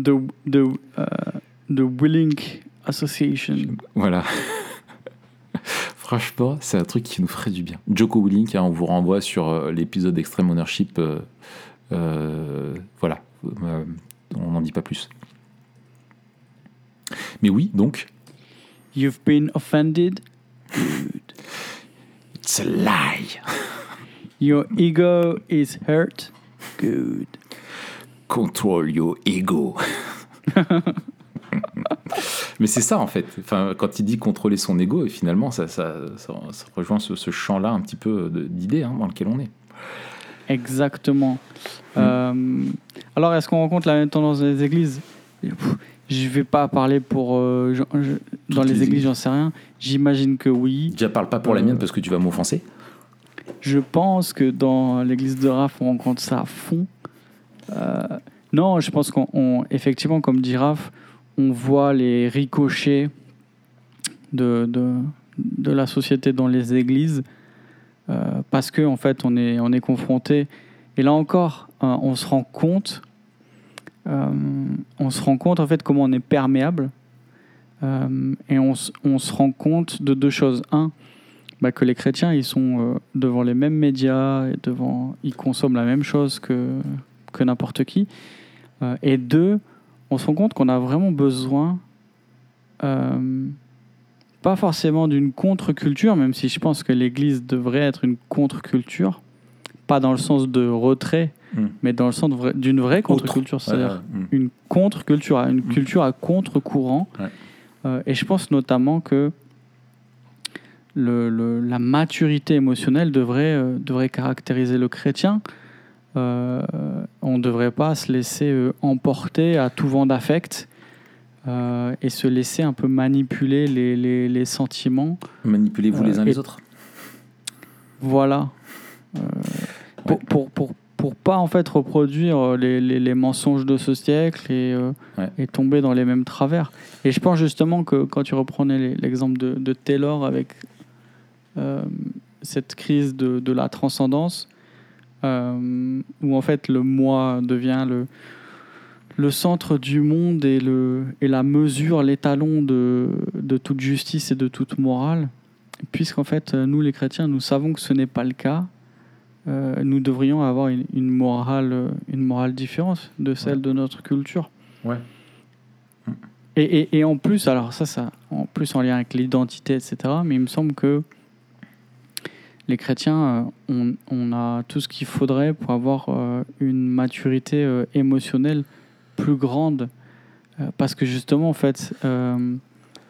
The, the, euh, the Willink Association. Voilà. Franchement, c'est un truc qui nous ferait du bien. Joko Willink, hein, on vous renvoie sur euh, l'épisode Extreme Ownership. euh, euh, voilà. Euh, on n'en dit pas plus. Mais oui, donc, You've been offended. it's a lie. [laughs] Your ego is hurt. Good. Control your ego. [laughs] [laughs] Mais c'est ça en fait. Enfin, quand il dit contrôler son ego, et finalement, ça, ça, ça- ça rejoint ce, ce champ-là un petit peu d'idées hein, dans lequel on est. Exactement. Hmm. Euh, alors, est-ce qu'on rencontre la même tendance dans les églises? Je vais pas parler pour. euh, je- je- dans les, les églises, j'en sais rien. J'imagine que oui. Déjà, parle pas pour la Euh, mienne parce que tu vas m'offenser. Je pense que dans l'église de Raph, on rencontre ça à fond. Non, je pense qu'on, on- effectivement, comme dit Raph, on voit les ricochets de, de, la société dans les églises euh, parce que en fait, on est, on est confronté. Et là encore, euh, on se rend compte, euh, on se rend compte en fait comment on est perméable. Euh, et on, on se rend compte de deux choses. Un, bah, que les chrétiens, ils sont devant les mêmes médias, et devant, ils consomment la même chose que, que n'importe qui. Et deux, on se rend compte qu'on a vraiment besoin, euh, pas forcément d'une contre-culture, même si je pense que l'Église devrait être une contre-culture, pas dans le sens de retrait, Mm. mais dans le sens d'une vraie contre-culture, c'est-à-dire Ouais, ouais. une contre-culture, une Mm. culture à contre-courant. Euh, et je pense notamment que le, le- la maturité émotionnelle devrait, euh, devrait caractériser le chrétien. Euh, on ne devrait pas se laisser euh, emporter à tout vent d'affect euh, et se laisser un peu manipuler les, les- les sentiments. Manipulez-vous les uns les autres. Voilà. Pour, pour, pour, pour pas en fait reproduire les, les, les mensonges de ce siècle et, Ouais. et tomber dans les mêmes travers. Et je pense justement que quand tu reprenais l'exemple de, de Taylor avec cette crise de, de la transcendance, euh, où en fait le moi devient le, le centre du monde et, le, et la mesure, l'étalon de, de toute justice et de toute morale, puisqu'en fait, nous les chrétiens, nous savons que ce n'est pas le cas, euh, nous devrions avoir une, une morale, une morale différente de celle Ouais. de notre culture. Ouais. Et, et, et en plus, alors ça, ça, en plus en lien avec l'identité, etc., mais il me semble que les chrétiens, euh, on, on a tout ce qu'il faudrait pour avoir euh, une maturité euh, émotionnelle plus grande. Euh, parce que justement, en fait, euh,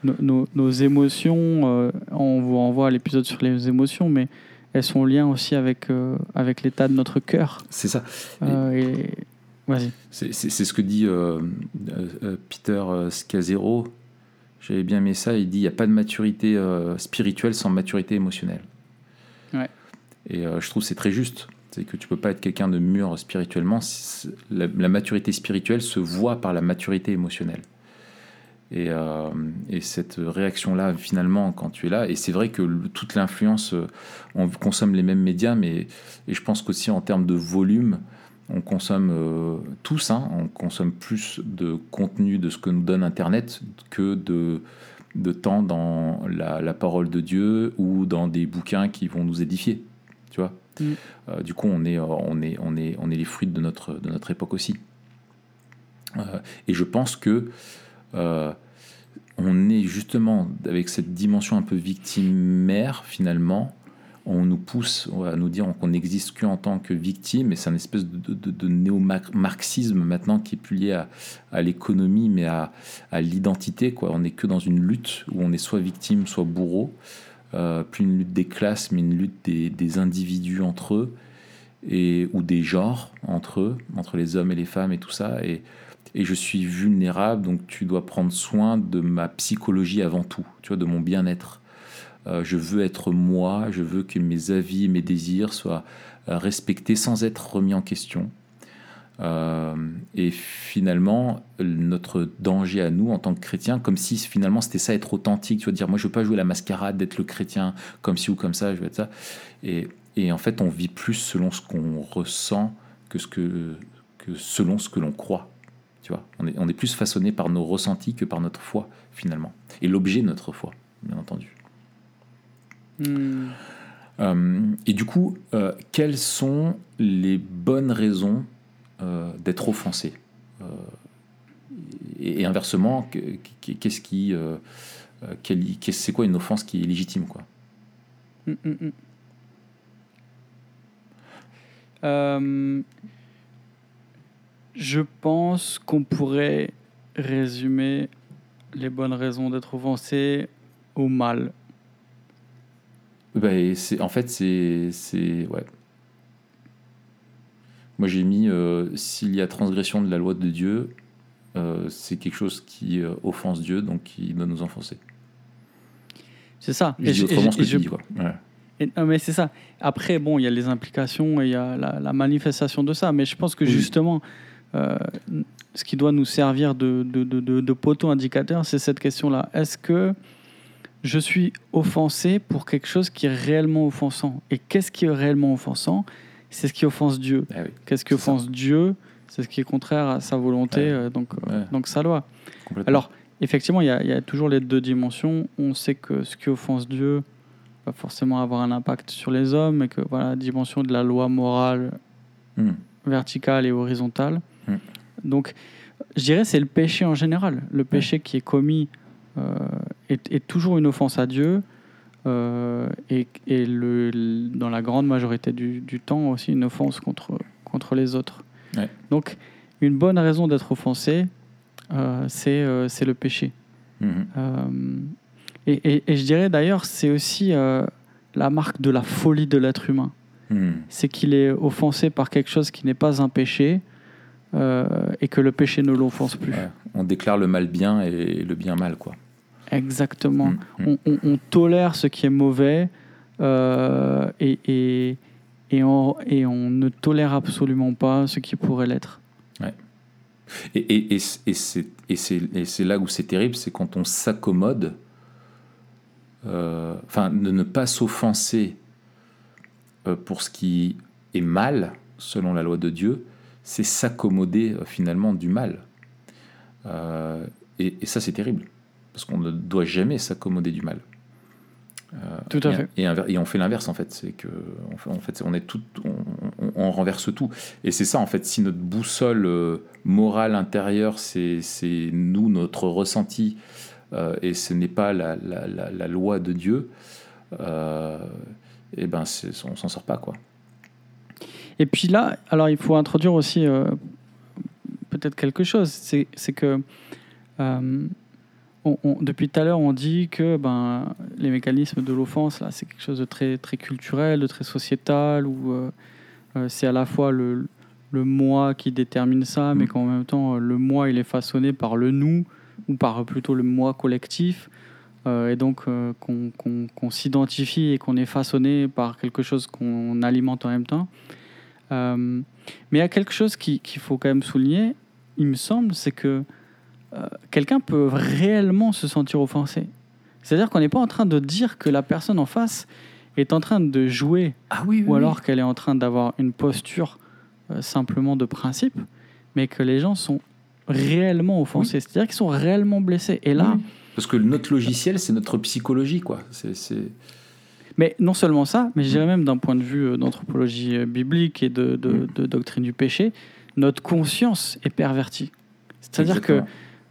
nos, nos- nos émotions, euh, on vous renvoie à l'épisode sur les émotions, mais elles sont en lien aussi avec, euh, avec l'état de notre cœur. C'est ça. Euh, et... Vas-y. C'est, c'est- c'est ce que dit euh, euh, euh, Peter Scazzero. J'avais bien aimé ça. Il dit il n'y a pas de maturité euh, spirituelle sans maturité émotionnelle. Et euh, je trouve c'est très juste. C'est que tu peux pas être quelqu'un de mûr spirituellement. La, maturité spirituelle se voit par la maturité émotionnelle. Et, euh, et cette réaction-là, finalement, quand tu es là, et c'est vrai que toute l'influence, euh, on consomme les mêmes médias, mais je pense qu'aussi en termes de volume, on consomme tous, hein, on consomme plus de contenu de ce que nous donne Internet que de, de temps dans la, la parole de Dieu ou dans des bouquins qui vont nous édifier. Tu vois Mm. Euh, Du coup, on est, euh, on, est, on, est, on est les fruits de notre, de notre époque aussi. Euh, et je pense que euh, on est justement avec cette dimension un peu victimaire finalement. On nous pousse à nous dire qu'on n'existe qu'en tant que victime, et c'est un espèce de, néo-marxisme maintenant qui est plus lié à, l'économie, mais à, l'identité. Quoi. On n'est que dans une lutte où on est soit victime, soit bourreau. Euh, plus une lutte des classes, mais une lutte des, des individus entre eux, et, ou des genres entre eux, entre les hommes et les femmes et tout ça. Et, et je suis vulnérable, donc tu dois prendre soin de ma psychologie avant tout, tu vois, de mon bien-être. Euh, je veux être moi, je veux que mes avis et mes désirs soient euh, respectés sans être remis en question. Euh, et finalement, notre danger à nous en tant que chrétiens, comme si finalement c'était ça être authentique, tu vois, dire moi je veux pas jouer la mascarade d'être le chrétien comme ci ou comme ça, je veux être ça. Et, en fait, on vit plus selon ce qu'on ressent que, selon ce que l'on croit. Tu vois, on est plus façonné par nos ressentis que par notre foi finalement. Et l'objet de notre foi, bien entendu. Hmm. Euh, et du coup, euh, quelles sont les bonnes raisons euh, d'être offensé et, inversement, que- que- qu'est-ce qui, c'est quoi une offense qui est légitime quoi? Mm, mm, mm. Euh, je pense qu'on pourrait résumer les bonnes raisons d'être offensé au mal. Bah, c'est, en fait, c'est, c'est ouais. Moi, j'ai mis euh, s'il y a transgression de la loi de Dieu, euh, c'est quelque chose qui euh, offense Dieu, donc qui doit nous enfoncer. C'est ça. Je dis je- autrement ce que je- dis, quoi. Ouais. et- non, mais c'est ça. Après, bon, il y a les implications et il y a la, la manifestation de ça. Mais je pense que Oui. justement, ce qui doit nous servir de, de, de, de- de poteau indicateur, c'est cette question-là. Est-ce que je suis offensé pour quelque chose qui est réellement offensant Et qu'est-ce qui est réellement offensant? C'est ce qui offense Dieu. Ah oui, Qu'est-ce qui ça. offense Dieu? C'est ce qui est contraire à sa volonté, Ouais. euh, donc, euh, Ouais. donc sa loi. Alors, effectivement, il y, a- il y a toujours les deux dimensions. On sait que ce qui offense Dieu va forcément avoir un impact sur les hommes, et que voilà, la dimension de la loi morale Hmm. verticale et horizontale. Mm. Donc, je dirais c'est le péché en général. Le péché qui est commis est, est toujours une offense à Dieu. euh, et et le, le- dans la grande majorité du, du temps aussi une offense contre, contre les autres. Ouais. Donc, une bonne raison d'être offensé, euh, c'est euh, le péché. Mhm. Euh, et, et- et je dirais d'ailleurs, c'est aussi euh, la marque de la folie de l'être humain. Hmm. C'est qu'il est offensé par quelque chose qui n'est pas un péché euh, et que le péché ne l'offense plus. Ouais. On déclare le mal bien et le bien mal, quoi. Exactement. Hmm. Hmm. On, on- on tolère ce qui est mauvais euh, et, et, et, on, et on ne tolère absolument pas ce qui pourrait l'être. Et, et, c'est, là où c'est terrible, c'est quand on s'accommode, euh, enfin, de ne pas s'offenser euh, pour ce qui est mal, selon la loi de Dieu, c'est s'accommoder euh, finalement du mal. Euh, et, et ça, c'est terrible, parce qu'on ne doit jamais s'accommoder du mal. Euh, Tout à et, fait. Et, on fait l'inverse en fait, c'est que on fait- en fait, on est tout, on, on- on renverse tout. Et c'est ça en fait, si notre boussole euh, morale intérieure, c'est nous, notre ressenti, et ce n'est pas la, la, la- la loi de Dieu, et ben c'est- on s'en sort pas quoi. Et puis là, alors il faut introduire aussi euh, peut-être quelque chose. C'est que euh, on- on- depuis tout à l'heure, on dit que ben, les mécanismes de l'offense, là, c'est quelque chose de très, très culturel, de très sociétal, où euh, c'est à la fois le, le moi qui détermine ça, mais Mm. qu'en même temps, le moi, il est façonné par le nous, ou par plutôt le moi collectif, et donc euh, qu'on qu'on s'identifie et qu'on est façonné par quelque chose qu'on alimente en même temps. Euh, mais il y a quelque chose qu'il faut quand même souligner, il me semble, c'est que quelqu'un peut réellement se sentir offensé. C'est-à-dire qu'on n'est pas en train de dire que la personne en face est en train de jouer, ah oui, ou alors qu'elle est en train d'avoir une posture simplement de principe, mais que les gens sont réellement offensés, c'est-à-dire qu'ils sont réellement blessés. Et là, parce que notre logiciel, c'est notre psychologie, quoi. C'est, Mais non seulement ça, mais je dirais même d'un point de vue euh, d'anthropologie euh, biblique et de, mm. de, doctrine du péché, notre conscience est pervertie. C'est-à-dire que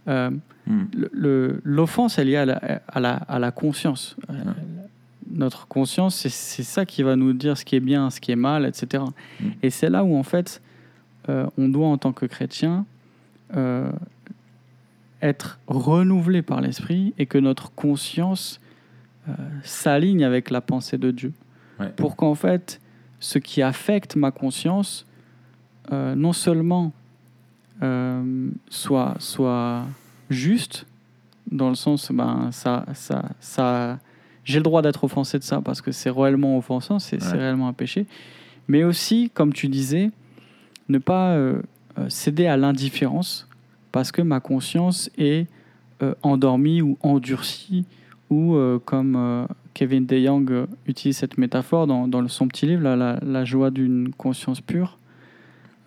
euh, mm. l'offense est liée à la, à la, à la conscience. notre conscience, c'est, ça qui va nous dire ce qui est bien, ce qui est mal, etc. Mm. Et c'est là où, en fait, on doit, en tant que chrétien, être renouvelé par l'Esprit et que notre conscience euh, s'aligne avec la pensée de Dieu. Pour qu'en fait, ce qui affecte ma conscience, euh, non seulement euh, soit, soit juste, dans le sens, ben, ça, ça, ça, j'ai le droit d'être offensé de ça parce que c'est réellement offensant, c'est réellement un péché, mais aussi, comme tu disais, ne pas céder à l'indifférence parce que ma conscience est euh, endormie ou endurcie, ou euh, comme euh, Kevin DeYoung utilise cette métaphore dans, dans son petit livre, la, joie d'une conscience pure,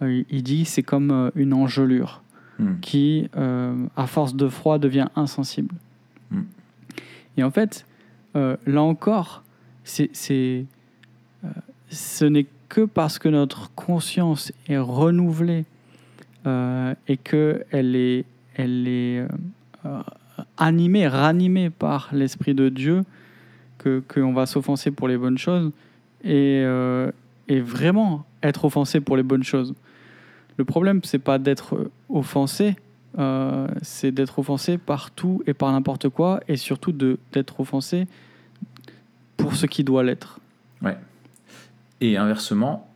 il dit c'est comme une engelure hmm. qui, à force de froid, devient insensible. Hmm. Et en fait, là encore, c'est, ce n'est que parce que notre conscience est renouvelée euh, et qu'elle est, elle est euh, animée, ranimée par l'Esprit de Dieu, qu'on va s'offenser pour les bonnes choses et, euh, et, vraiment être offensé pour les bonnes choses. Le problème, c'est pas d'être offensé, c'est d'être offensé par tout et par n'importe quoi, et surtout d'être offensé pour ce qui doit l'être. Ouais. Et inversement,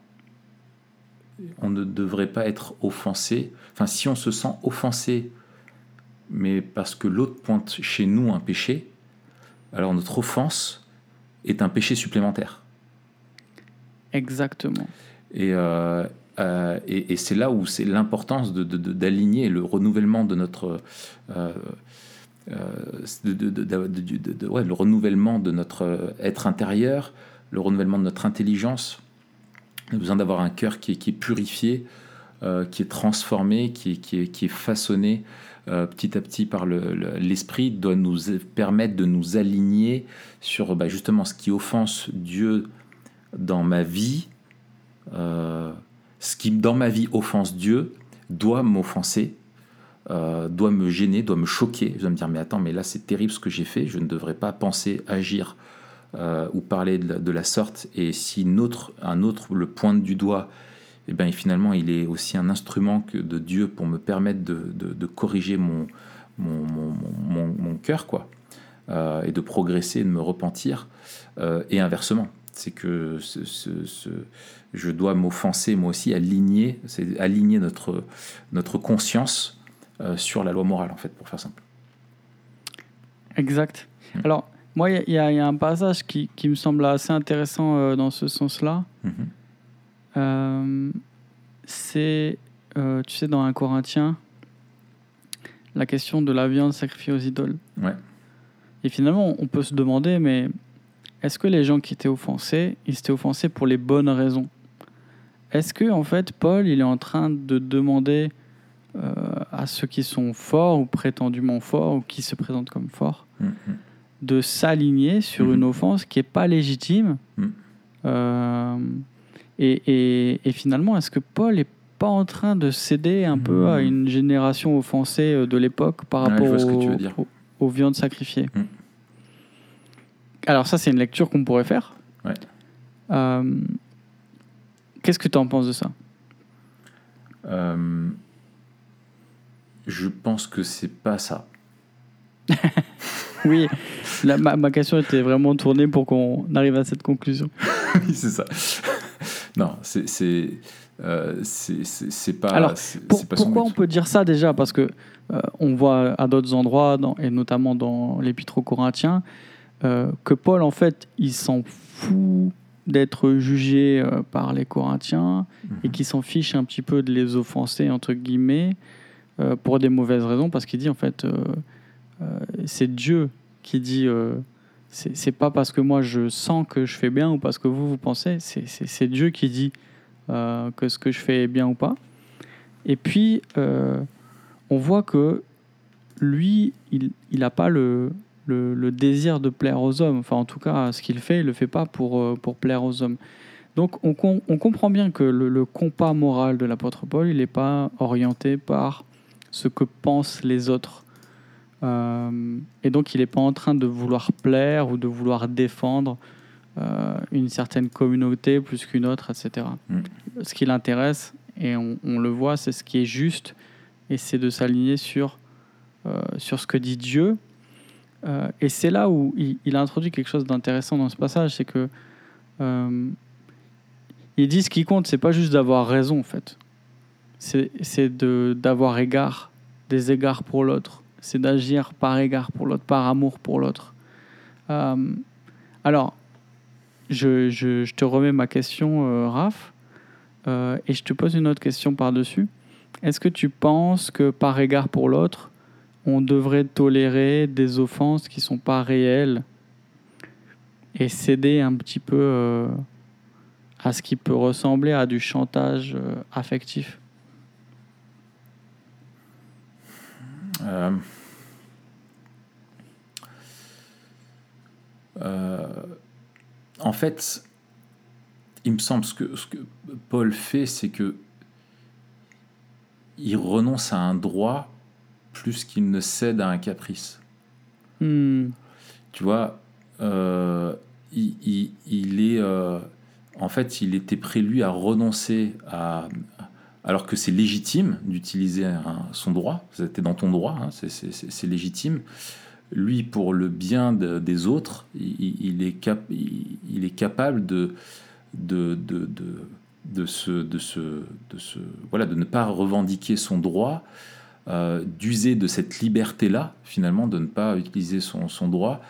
on ne devrait pas être offensé. Enfin, si on se sent offensé, mais parce que l'autre pointe chez nous un péché, alors notre offense est un péché supplémentaire. Exactement. Et, euh, euh, et, c'est là où c'est l'importance d'aligner le renouvellement de notre euh, le renouvellement de notre être intérieur, le renouvellement de notre intelligence, on a besoin d'avoir un cœur qui est, purifié, euh, qui est transformé, qui est, qui est, façonné euh, petit à petit par l'esprit, doit nous permettre de nous aligner sur bah, justement ce qui offense Dieu dans ma vie. Euh, ce qui dans ma vie offense Dieu doit m'offenser, doit me gêner, doit me choquer. Je dois me dire mais attends, mais là c'est terrible ce que j'ai fait, je ne devrais pas penser, agir euh, ou parler de la, sorte, et si un autre le pointe du doigt, et eh bien finalement il est aussi un instrument que de Dieu pour me permettre de, de, corriger mon, mon, mon, mon, cœur, quoi, euh, et de progresser, de me repentir, euh, et inversement. C'est que ce, ce, je dois m'offenser moi aussi, aligner, c'est aligner notre, notre conscience sur la loi morale, en fait, pour faire simple. Exact. Hmm. Alors, moi, il y, a un passage qui, qui, me semble assez intéressant euh, dans ce sens-là. Mhm. Euh, c'est, euh, tu sais, dans un Corinthien, la question de la viande sacrifiée aux idoles. Ouais. Et finalement, on peut se demander, mais est-ce que les gens qui étaient offensés, ils étaient offensés pour les bonnes raisons? Est-ce que, en fait, Paul, il est en train de demander à ceux qui sont forts ou prétendument forts ou qui se présentent comme forts mhm de s'aligner sur une mhm. offense qui n'est pas légitime? Euh, et, et, finalement, est-ce que Paul n'est pas en train de céder un peu à mhm. une génération offensée euh, de l'époque par rapport aux, viandes sacrifiées Alors ça, c'est une lecture qu'on pourrait faire. Euh, qu'est-ce que tu en penses de ça? Je pense que c'est pas ça. [laughs] oui, ma, question était vraiment tournée pour qu'on arrive à cette conclusion. [laughs] oui, c'est ça. Non, c'est c'est euh, c'est- pas. Alors, Pour- pas pourquoi on peut dire ça déjà? Parce que euh, on voit à d'autres endroits, dans- et notamment dans l'Épître aux Corinthiens, euh, que Paul, en fait, il s'en fout d'être jugé euh, par les Corinthiens et Mhm. qu'il s'en fiche un petit peu de les offenser, entre guillemets, pour des mauvaises raisons, parce qu'il dit, en fait, c'est Dieu qui dit... c'est pas parce que moi je sens que je fais bien ou parce que vous vous pensez, c'est- Dieu qui dit euh, que ce que je fais est bien ou pas. Et puis, euh, on voit que lui, il n'a pas le, désir de plaire aux hommes. Enfin, en tout cas, ce qu'il fait, il ne le fait pas pour, euh, pour plaire aux hommes. Donc, on comprend bien que le, le compas moral de l'apôtre Paul, il n'est pas orienté par ce que pensent les autres. Euh, et donc, il n'est pas en train de vouloir plaire ou de vouloir défendre euh, une certaine communauté plus qu'une autre, etc. Mm. Ce qui l'intéresse, et on, on le voit, c'est ce qui est juste, et c'est de s'aligner sur, euh, sur ce que dit Dieu. Et c'est là où il, il a introduit quelque chose d'intéressant dans ce passage, c'est que il dit ce qui compte, c'est pas juste d'avoir raison en fait, c'est d'avoir égard, des égards pour l'autre, c'est d'agir par égard pour l'autre, par amour pour l'autre. Euh, alors, je, te remets ma question, euh, Raph, euh, et je te pose une autre question par-dessus. Est-ce que tu penses que par égard pour l'autre, on devrait tolérer des offenses qui sont pas réelles et céder un petit peu euh, à ce qui peut ressembler à du chantage affectif? Euh, en fait, il me semble ce que, ce que Paul fait, c'est que il renonce à un droit plus qu'il ne cède à un caprice. Hmm, Tu vois, euh, il, il- il est, euh, en fait, il était prêt lui à renoncer à, alors que c'est légitime d'utiliser son droit. C'était dans ton droit, hein, c'est légitime. Lui, pour le bien de- des autres, il, est capable de de, de, de, de de, voilà, de ne pas revendiquer son droit, euh, d'user de cette liberté-là, finalement, de ne pas utiliser son, son droit,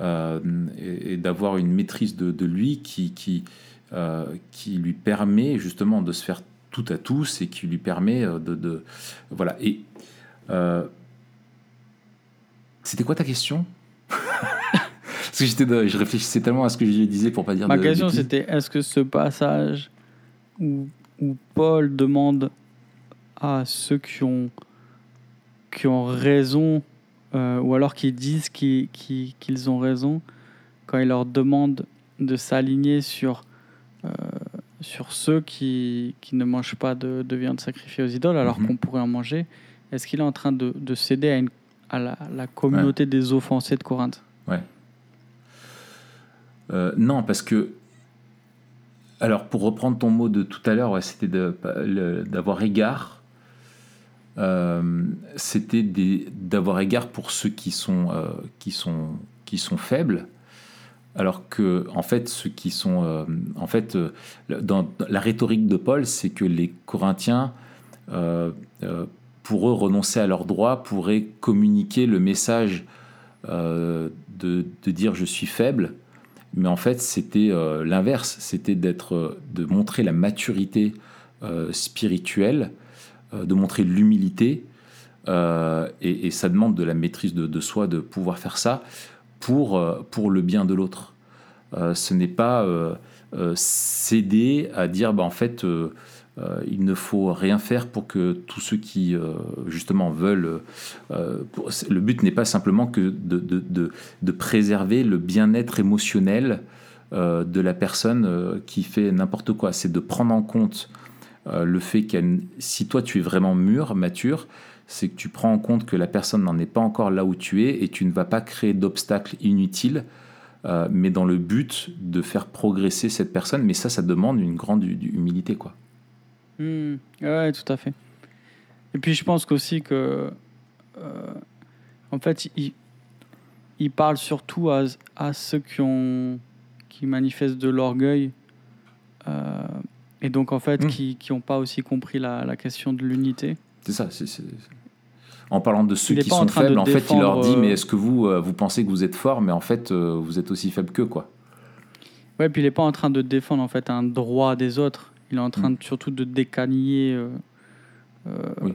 euh, et, d'avoir une maîtrise de, de lui qui, qui, euh, qui lui permet justement de se faire tout à tous et qui lui permet de... voilà. Et c'était quoi ta question? Parce que j'étais je réfléchissais tellement à ce que je disais pour pas dire Ma de question c'était est-ce que ce passage où, où Paul demande à ceux qui ont, qui ont raison, euh, ou alors qui disent qu'ils ont raison, quand il leur demande de s'aligner sur, euh, sur ceux qui, qui ne mangent pas de, de viande sacrifiée aux idoles, alors Mhm. qu'on pourrait en manger, est-ce qu'il est en train de, de céder à, une, à la, la communauté des offensés de Corinthe Euh, non, parce que. Alors, pour reprendre ton mot de tout à l'heure, ouais, c'était d'avoir égard. Euh, c'était d'avoir égard pour ceux qui sont, euh, qui sont, qui sont faibles. Alors que, en fait, ceux qui sont. en fait, euh, dans la rhétorique de Paul, c'est que les Corinthiens, pour eux, renoncer à leurs droits, pourraient communiquer le message euh, de, de dire je suis faible mais en fait c'était euh, l'inverse, c'était d'être, euh, de montrer la maturité spirituelle, de montrer l'humilité, et, ça demande de la maîtrise de, de soi de pouvoir faire ça pour, pour le bien de l'autre. Ce n'est pas céder à dire bah, en fait il ne faut rien faire pour que tous ceux qui euh, justement veulent euh, le but n'est pas simplement que de, de, de, de préserver le bien-être émotionnel euh, de la personne euh, qui fait n'importe quoi. C'est de prendre en compte euh, le fait qu'elle, si toi tu es vraiment mûr, mature, c'est que tu prends en compte que la personne n'en est pas encore là où tu es et tu ne vas pas créer d'obstacles inutiles, euh, mais dans le but de faire progresser cette personne. Mais ça, ça demande une grande hu- humilité, quoi. Hmm, ouais, tout à fait. Et puis je pense qu'aussi que, euh, en fait, il, il parle surtout à, à ceux qui ont, qui manifestent de l'orgueil, euh, et donc, en fait, Mm. qui n'ont pas aussi compris la, la question de l'unité. C'est ça. c'est- En parlant de ceux qui en sont de faibles, en fait, il leur dit défendre, Mais euh, est-ce que vous, euh, vous pensez que vous êtes fort, mais en fait, euh, vous êtes aussi faible qu'eux, quoi? Ouais, puis il n'est pas en train de défendre en fait un droit des autres. Il est en train Mm. de- surtout de décaniller euh, euh, Oui.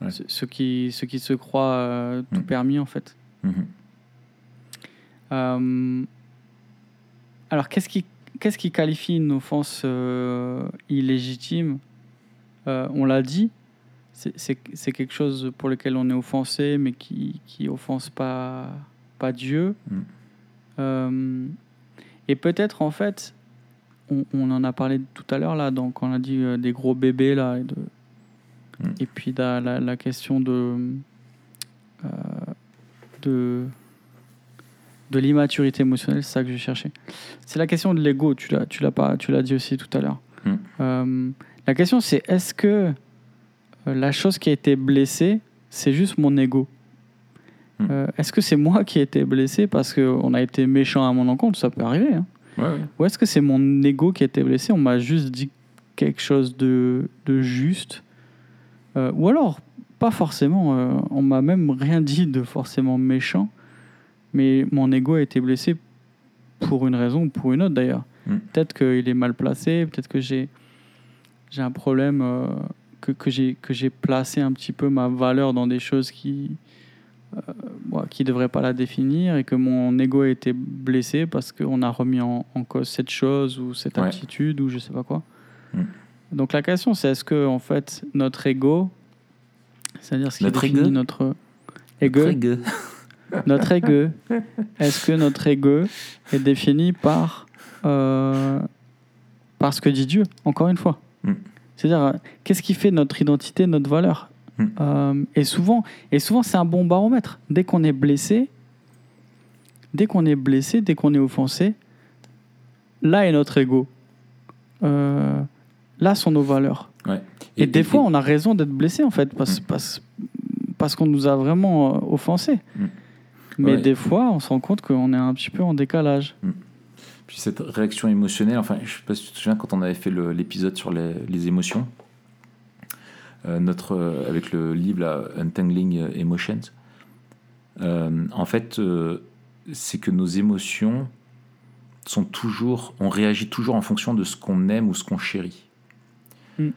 Ouais. ce- ceux, qui, ceux qui se croient euh, tout Mm. permis en fait. Mhm. Euh, alors, qu'est-ce qui, qu'est-ce qui qualifie une offense illégitime? On l'a dit, c'est, quelque chose pour lequel on est offensé, mais qui qui offense pas, pas Dieu. Mm. Et peut-être, en fait, on, on en a parlé tout à l'heure, là, donc on a dit euh, des gros bébés, là, et, de, Mm. et puis la, la, la question de, euh, de, de l'immaturité émotionnelle, c'est ça que je cherchais. C'est la question de l'ego, tu l'as, tu l'as pas, tu l'as dit aussi tout à l'heure. Mm. Euh, la question, c'est est-ce que la chose qui a été blessée, c'est juste mon ego? Mm. Est-ce que c'est moi qui ai été blessé parce qu'on a été méchant à mon encontre? Ça peut arriver. hein. Ouais, ouais. Ou est-ce que c'est mon ego qui a été blessé On m'a juste dit quelque chose de, de juste. Euh, ou alors, pas forcément. euh, on m'a même rien dit de forcément méchant. Mais mon ego a été blessé pour une raison ou pour une autre d'ailleurs. Mm. Peut-être qu'il est mal placé, peut-être que j'ai j'ai un problème, euh, que, que j'ai que j'ai placé un petit peu ma valeur dans des choses qui euh, moi, qui ne devraient pas la définir et que mon ego a été blessé parce qu'on a remis en, en cause cette chose ou cette Ouais. attitude ou je sais pas quoi. Mm. Donc la question c'est est-ce que en fait notre ego, c'est-à-dire ce qui Notre définit ego notre ego, [laughs] notre ego, est-ce que notre ego est défini par, euh, par ce que dit Dieu, encore une fois? Mm. C'est-à-dire, euh, qu'est-ce qui fait notre identité, notre valeur? Mm. Euh, Et souvent, et souvent c'est un bon baromètre. Dès qu'on est blessé, dès qu'on est blessé, dès qu'on est offensé, là est notre ego. Euh, là sont nos valeurs. Ouais. Et, des fois, on a raison d'être blessé, en fait, parce, Mm. parce, parce qu'on nous a vraiment euh, offensés. Mm. Mais Ouais. des fois, on se rend compte qu'on est un petit peu en décalage. Puis cette réaction émotionnelle, enfin, je sais pas si tu te souviens quand on avait fait l'épisode sur les, les émotions, notre, euh, avec le livre là, Untangling Emotions, euh, en fait, euh, c'est que nos émotions sont toujours, on réagit toujours en fonction de ce qu'on aime ou ce qu'on chérit. Mm.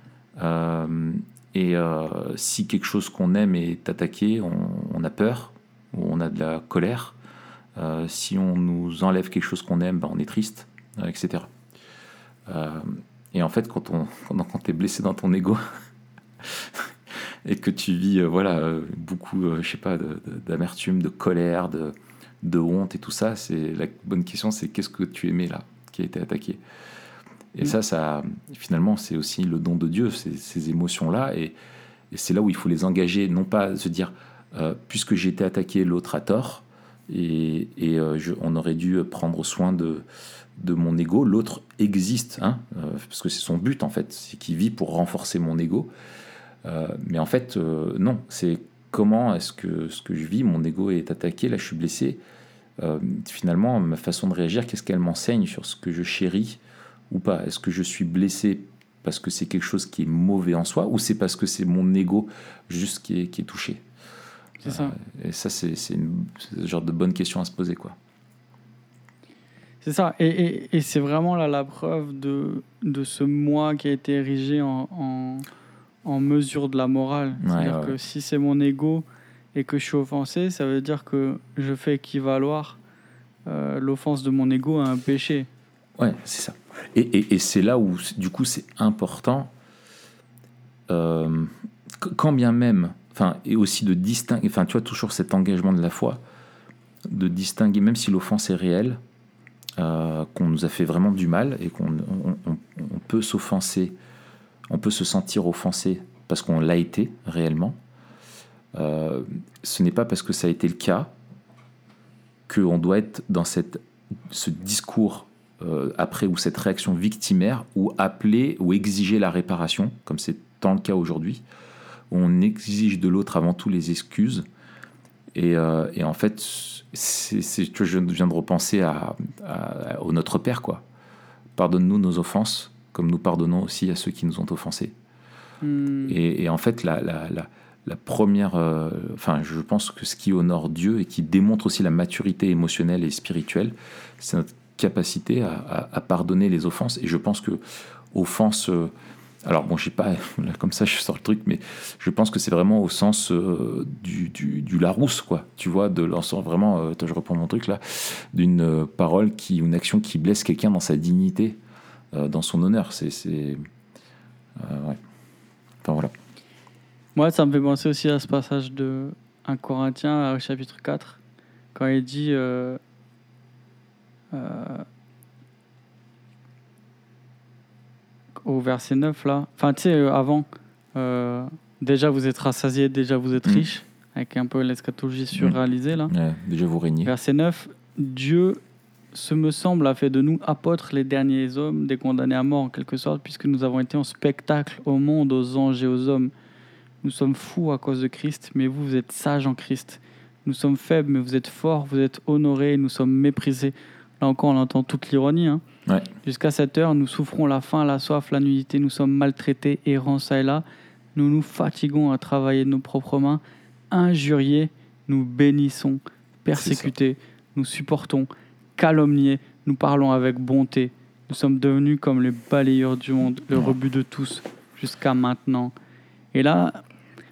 Euh, et euh, si quelque chose qu'on aime est attaqué, on, on a peur ou on a de la colère. Euh, si on nous enlève quelque chose qu'on aime, ben, on est triste, euh, etc. Euh, et en fait, quand, on, [laughs] quand, quand tu es blessé dans ton ego [laughs] [laughs] et que tu vis euh, voilà, euh, beaucoup, euh, je sais pas, de- d'amertume, de, colère, de, de honte et tout ça, c'est la bonne question, c'est qu'est-ce que tu aimais là, qui a été attaqué? Et Mm. ça, ça, finalement, c'est aussi le don de Dieu, ces, ces émotions-là, et, et c'est là où il faut les engager, non pas se dire, euh, puisque j'ai été attaqué, l'autre a tort, et, et, euh, je- on aurait dû prendre soin de, de mon ego. L'autre existe, hein, euh, parce que c'est son but en fait, c'est qu'il vit pour renforcer mon ego. Euh, mais en fait, euh, non, c'est comment est-ce que ce que je vis, mon ego est attaqué, là je suis blessé. Euh, finalement, ma façon de réagir, qu'est-ce qu'elle m'enseigne sur ce que je chéris ou pas? Est-ce que je suis blessé parce que c'est quelque chose qui est mauvais en soi ou c'est parce que c'est mon ego juste qui est, qui est touché? C'est ça. et ça, c'est le genre de bonne question à se poser. Quoi. C'est ça. Et, et- et c'est vraiment là la preuve de, de ce moi qui a été érigé en, en, en mesure de la morale. Ouais, C'est-à-dire ouais, que si c'est mon ego et que je suis offensé, ça veut dire que je fais équivaloir euh, l'offense de mon ego à un péché. Ouais, c'est ça. Et, et- et c'est là où, du coup, c'est important, euh, qu- quand bien même, enfin, et aussi de distinguer, enfin, tu vois, toujours cet engagement de la foi, de distinguer, même si l'offense est réelle, euh, qu'on nous a fait vraiment du mal et qu'on on, on- on peut s'offenser, on peut se sentir offensé parce qu'on l'a été réellement. Euh, ce n'est pas parce que ça a été le cas qu'on doit être dans cette, ce discours euh, après ou cette réaction victimaire ou appeler ou exiger la réparation, comme c'est tant le cas aujourd'hui, on exige de l'autre avant tout les excuses. Et, euh, et en fait, c'est, c'est- je viens de repenser à, à- au Notre Père, quoi. Pardonne-nous nos offenses, comme nous pardonnons aussi à ceux qui nous ont offensés. Hmm. Et, et en fait, la, la, la, la première, euh, enfin, je pense que ce qui honore Dieu et qui démontre aussi la maturité émotionnelle et spirituelle, c'est notre capacité à, à- à pardonner les offenses. Et je pense que offense, euh, alors bon, je sais pas, [laughs] là, comme ça, je sors le truc, mais je pense que c'est vraiment au sens euh, du, du, du Larousse, quoi. Tu vois, de l'ensemble vraiment. attends, je reprends mon truc là, d'une parole qui, une action qui blesse quelqu'un dans sa dignité, dans son honneur. C'est, euh, ouais. Enfin voilà. Moi, ça me fait penser aussi à ce passage de 1 Corinthiens, au chapitre 4, quand il dit euh, euh, au verset 9, là, enfin, tu sais, euh, avant, euh, déjà vous êtes rassasiés, déjà vous êtes Mm. riches, avec un peu l'eschatologie surréalisée, là. Ouais, déjà vous régnez. Verset 9, Dieu, ce me semble, a fait de nous apôtres les derniers hommes, des condamnés à mort en quelque sorte, puisque nous avons été en spectacle au monde, aux anges et aux hommes. Nous sommes fous à cause de Christ, mais vous, vous êtes sages en Christ. Nous sommes faibles, mais vous êtes forts, vous êtes honorés, nous sommes méprisés. Là encore, on entend toute l'ironie. hein. Ouais. Jusqu'à cette heure, nous souffrons la faim, la soif, la nudité, nous sommes maltraités, errants ça et là. Nous nous fatiguons à travailler de nos propres mains. Injuriés, nous bénissons. Persécutés, nous supportons. Calomniés, nous parlons avec bonté. Nous sommes devenus comme les balayeurs du monde, le rebut de tous, jusqu'à maintenant. Et là,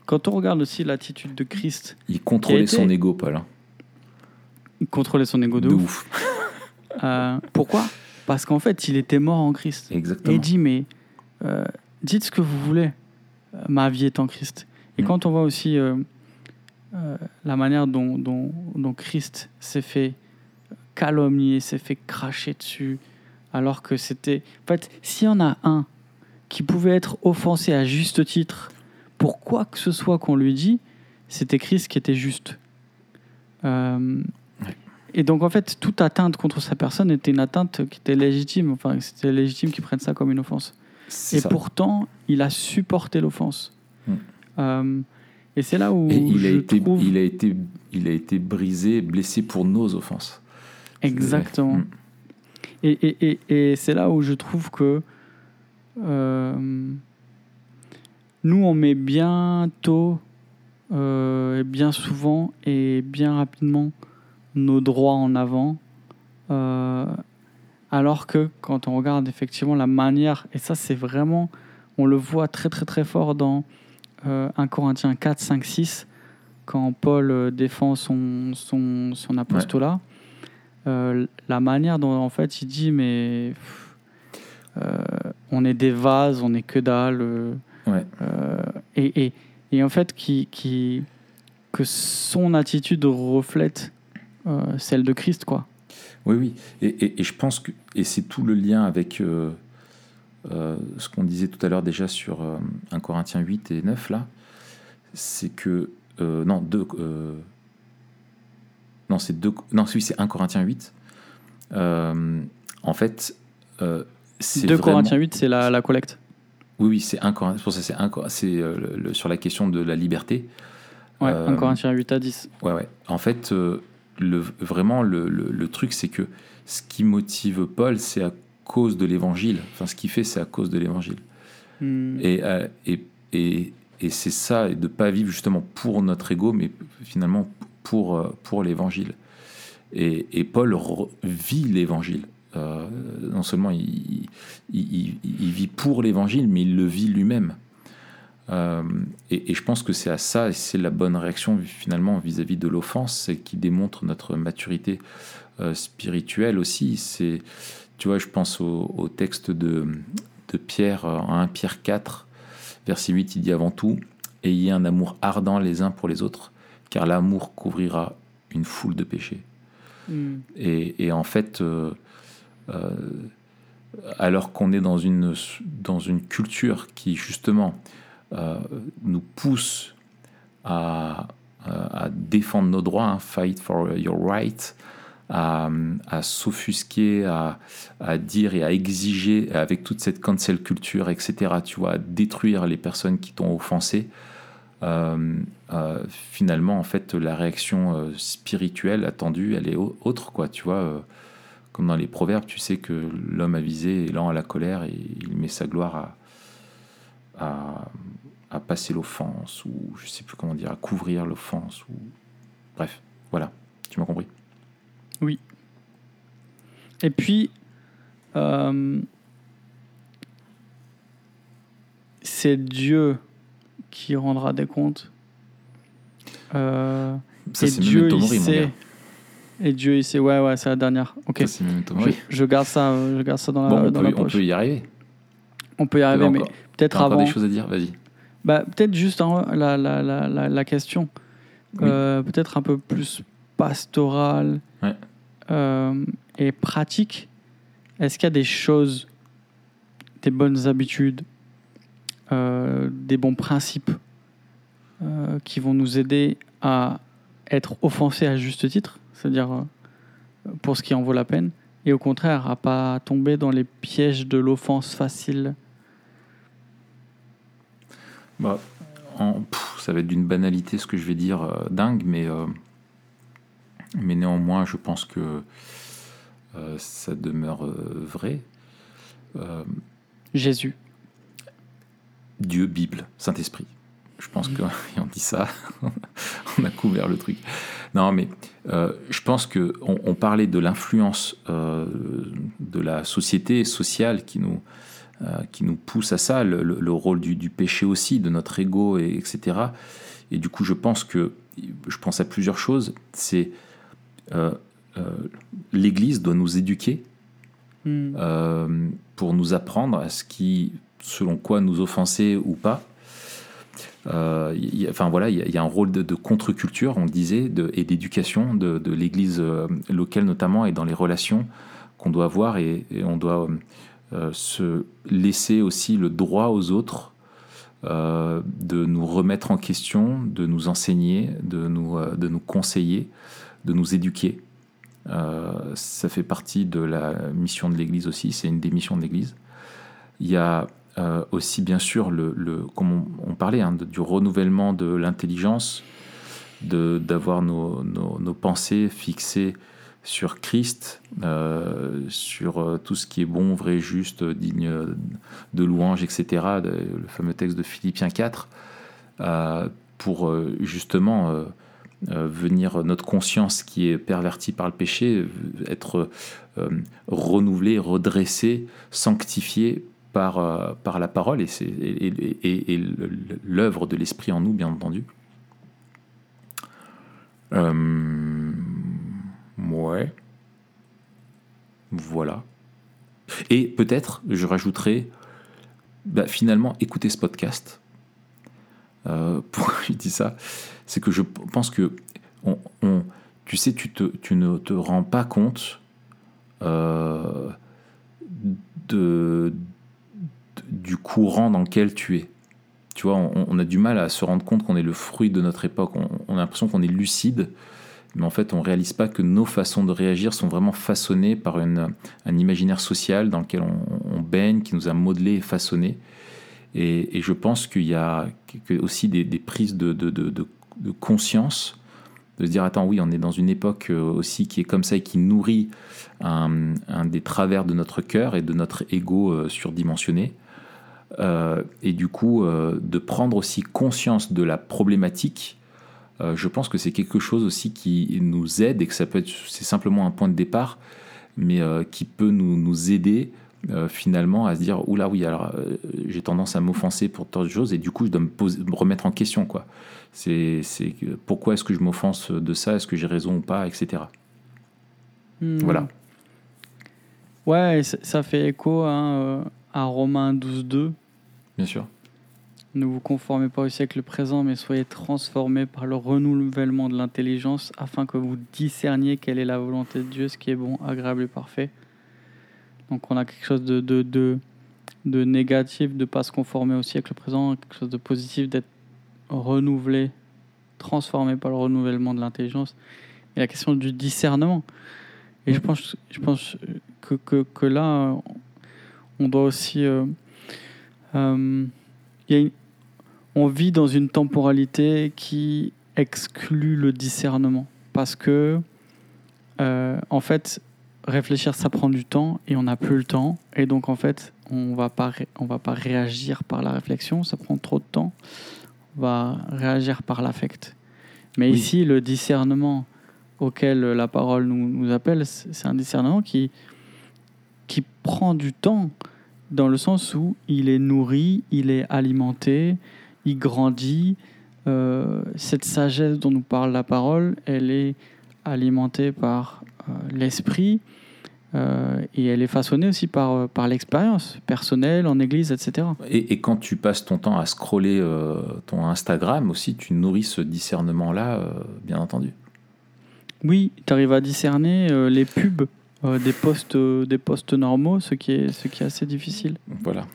quand on regarde aussi l'attitude de Christ, Il contrôlait été- son ego, Paul. hein. il contrôlait son ego de, De ouf. ouf. [laughs] Euh, pourquoi? Parce qu'en fait, il était mort en Christ. Et Exactement. il dit, mais euh, dites ce que vous voulez, euh, ma vie est en Christ. Et Mm. quand on voit aussi euh, la manière dont, dont, dont Christ s'est fait calomnier, s'est fait cracher dessus, alors que c'était... En fait, s'il y en a un qui pouvait être offensé à juste titre pour quoi que ce soit qu'on lui dit, c'était Christ qui était juste. Euh, Ouais. Et donc, en fait, toute atteinte contre sa personne était une atteinte qui était légitime. Enfin, c'était légitime qu'ils prennent ça comme une offense. Et ça. pourtant, il a supporté l'offense. Mm. Euh, et c'est là où Et il a, je été, trouve il, a été, il a été brisé, blessé pour nos offenses. Exactement. Mm. Et, et, et, et c'est là où je trouve que euh, nous, on met bien tôt, euh, et bien souvent et bien rapidement nos droits en avant. euh, alors que quand on regarde effectivement la manière, et ça c'est vraiment, on le voit très très très fort dans euh, 1 Corinthiens 4, 5, 6, quand Paul défend son, son, son apostolat, euh, la manière dont en fait il dit mais pff, euh, on est des vases, on est que dalle, euh, Ouais. et, et, et en fait qui, qui, que son attitude reflète celle de Christ quoi. Oui, oui. Et, et- je pense que et c'est tout le lien avec ce qu'on disait tout à l'heure déjà sur euh, 1 Corinthiens 8 et 9, là. C'est que. non, 2. Non, c'est 2. Non, celui, c'est 1 Corinthiens 8. Euh, en fait. Euh, c'est 2 vraiment- Corinthiens 8 c'est la, la collecte. Oui, oui, c'est 1 Corinthiens. Pour ça c'est c'est euh, sur la question de la liberté. Ouais, Euh, 1 Corinthiens 8 à 10. Ouais, ouais. En fait, euh, le, vraiment, le, le- le truc, c'est que ce qui motive Paul, c'est à cause de l'évangile. Enfin, ce qu'il fait, c'est à cause de l'évangile. Hmm. Et, euh, et, et, et c'est ça, et de ne pas vivre justement pour notre ego, mais finalement pour, euh, pour l'évangile. Et, Paul vit l'évangile. Euh, non seulement il, vit pour l'évangile, mais il le vit lui-même. Euh, et, je pense que c'est à ça, et c'est la bonne réaction finalement vis-à-vis de l'offense, c'est qui démontre notre maturité spirituelle aussi. C'est, tu vois, je pense au, texte de, Pierre, euh, en 1 Pierre 4, verset 8, il dit avant tout, ayez un amour ardent les uns pour les autres, car l'amour couvrira une foule de péchés. Hmm. Et, et en fait, euh, euh, alors qu'on est dans une, dans une culture qui justement euh, nous pousse à, à défendre nos droits, hein, fight for your right, à, à s'offusquer, à, à dire et à exiger avec toute cette cancel culture, etc., tu vois, à détruire les personnes qui t'ont offensé. Euh, euh, finalement, en fait, la réaction euh, spirituelle attendue, elle est au- autre, quoi, tu vois. comme dans les proverbes, tu sais que l'homme avisé est lent à la colère et il met sa gloire à, à, passer l'offense, ou je sais plus comment dire, à couvrir l'offense, ou bref, voilà, tu m'as compris? Oui. Et puis, c'est Dieu qui rendra des comptes. Euh, Ça, et c'est Dieu, il sait. Et Dieu, il sait. Ouais, ouais, c'est la dernière. Ok. Ça, Je, je garde ça, euh, je garde ça dans la, Bon, on dans peut, la on peut y arriver. On peut y arriver, mais peut-être T'as encore avant. des choses à dire Vas-y. Bah, peut-être juste hein, la, la, la, la, la question. Oui. Euh, peut-être un peu plus pastorale Ouais. euh, et pratique. Est-ce qu'il y a des choses, des bonnes habitudes, des bons principes euh, qui vont nous aider à être offensés à juste titre, c'est-à-dire euh, pour ce qui en vaut la peine, et au contraire à pas tomber dans les pièges de l'offense facile Bah, en- pff, ça va être d'une banalité ce que je vais dire, euh, dingue, mais, euh, mais néanmoins, je pense que euh, ça demeure euh, vrai. Euh, Jésus. Dieu, Bible, Saint-Esprit. Je pense et [laughs] on dit ça, [laughs] on a couvert le truc. Non, mais euh, je pense que on, on parlait de l'influence euh, de la société sociale qui nous euh, qui nous pousse à ça, le, le- le rôle du, du péché aussi, de notre ego, et, etc. Et du coup, je pense que je pense à plusieurs choses. C'est l'Église doit nous éduquer Hmm. pour nous apprendre à ce qui, selon quoi, nous offenser ou pas. Euh, enfin voilà, il y, a- un rôle de, contre-culture, on le disait, et d'éducation de, l'Église euh, locale notamment, et dans les relations qu'on doit avoir, et, on doit euh, se laisser aussi le droit aux autres de nous remettre en question, de nous enseigner, de nous, de nous conseiller, de nous éduquer. Ça fait partie de la mission de l'Église aussi, c'est une des missions de l'Église. Il y a euh, aussi bien sûr, le, comme on, parlait, hein, du renouvellement de l'intelligence, d'avoir nos, nos- pensées fixées sur Christ, euh, sur euh, tout ce qui est bon, vrai, juste, digne de louange, etc. le fameux texte de Philippiens 4, euh, pour justement venir notre conscience qui est pervertie par le péché, être renouvelée, redressée, sanctifiée par, euh, par la parole et, l'œuvre de l'Esprit en nous, bien entendu. Euh, ouais. Voilà. Et peut-être, je rajouterai, bah, finalement, écouter ce podcast. Euh, [laughs] pourquoi je dis ça? C'est que je pense que, tu sais, tu, ne te rends pas compte de- du courant dans lequel tu es. Tu vois, on, a du mal à se rendre compte qu'on est le fruit de notre époque. On, a l'impression qu'on est lucide, mais en fait, on ne réalise pas que nos façons de réagir sont vraiment façonnées par une, un imaginaire social dans lequel on, baigne, qui nous a modelés et façonnés. Et, je pense qu'il y a aussi des, prises de conscience, de se dire, attends, oui, on est dans une époque euh, aussi qui est comme ça et qui nourrit un, un des travers de notre cœur et de notre ego euh, surdimensionné. Euh, et du coup, euh, de prendre aussi conscience de la problématique, euh, je pense que c'est quelque chose aussi qui nous aide et que ça peut être, c'est simplement un point de départ, mais qui peut nous, nous aider euh, finalement à se dire, oula oui, alors euh, j'ai tendance à m'offenser pour tant de choses et du coup je dois me, poser- me remettre en question. quoi. C'est, que- pourquoi est-ce que je m'offense de ça, est-ce que j'ai raison ou pas, etc. Hmm. Voilà. Ouais, ça fait écho hein, à Romains 12.2. Bien sûr. Ne vous conformez pas au siècle présent, mais soyez transformés par le renouvellement de l'intelligence afin que vous discerniez quelle est la volonté de Dieu, ce qui est bon, agréable et parfait. Donc on a quelque chose de, de, de, de négatif de ne pas se conformer au siècle présent, quelque chose de positif d'être renouvelé, transformé par le renouvellement de l'intelligence. Et la question du discernement. Et je pense, je pense que, que, que là, on doit aussi... euh, euh, il y a une- on vit dans une temporalité qui exclut le discernement. Parce que, euh, en fait, réfléchir, ça prend du temps et on n'a plus le temps. Et donc, en fait, on va pas, ré- on va pas réagir par la réflexion, ça prend trop de temps. On va réagir par l'affect. Mais Oui. ici, le discernement auquel la parole nous, nous appelle, c'est c'est un discernement qui, qui prend du temps dans le sens où il est nourri, il est alimenté, il grandit. Euh, cette sagesse dont nous parle la parole, elle est alimentée par euh, l'esprit euh, et elle est façonnée aussi par, par l'expérience personnelle, en église, etc. Et, et quand tu passes ton temps à scroller ton Instagram aussi, tu nourris ce discernement-là, bien entendu. Oui, tu arrives à discerner les pubs euh, des postes euh, des postes normaux, ce qui est, ce qui est assez difficile. Voilà.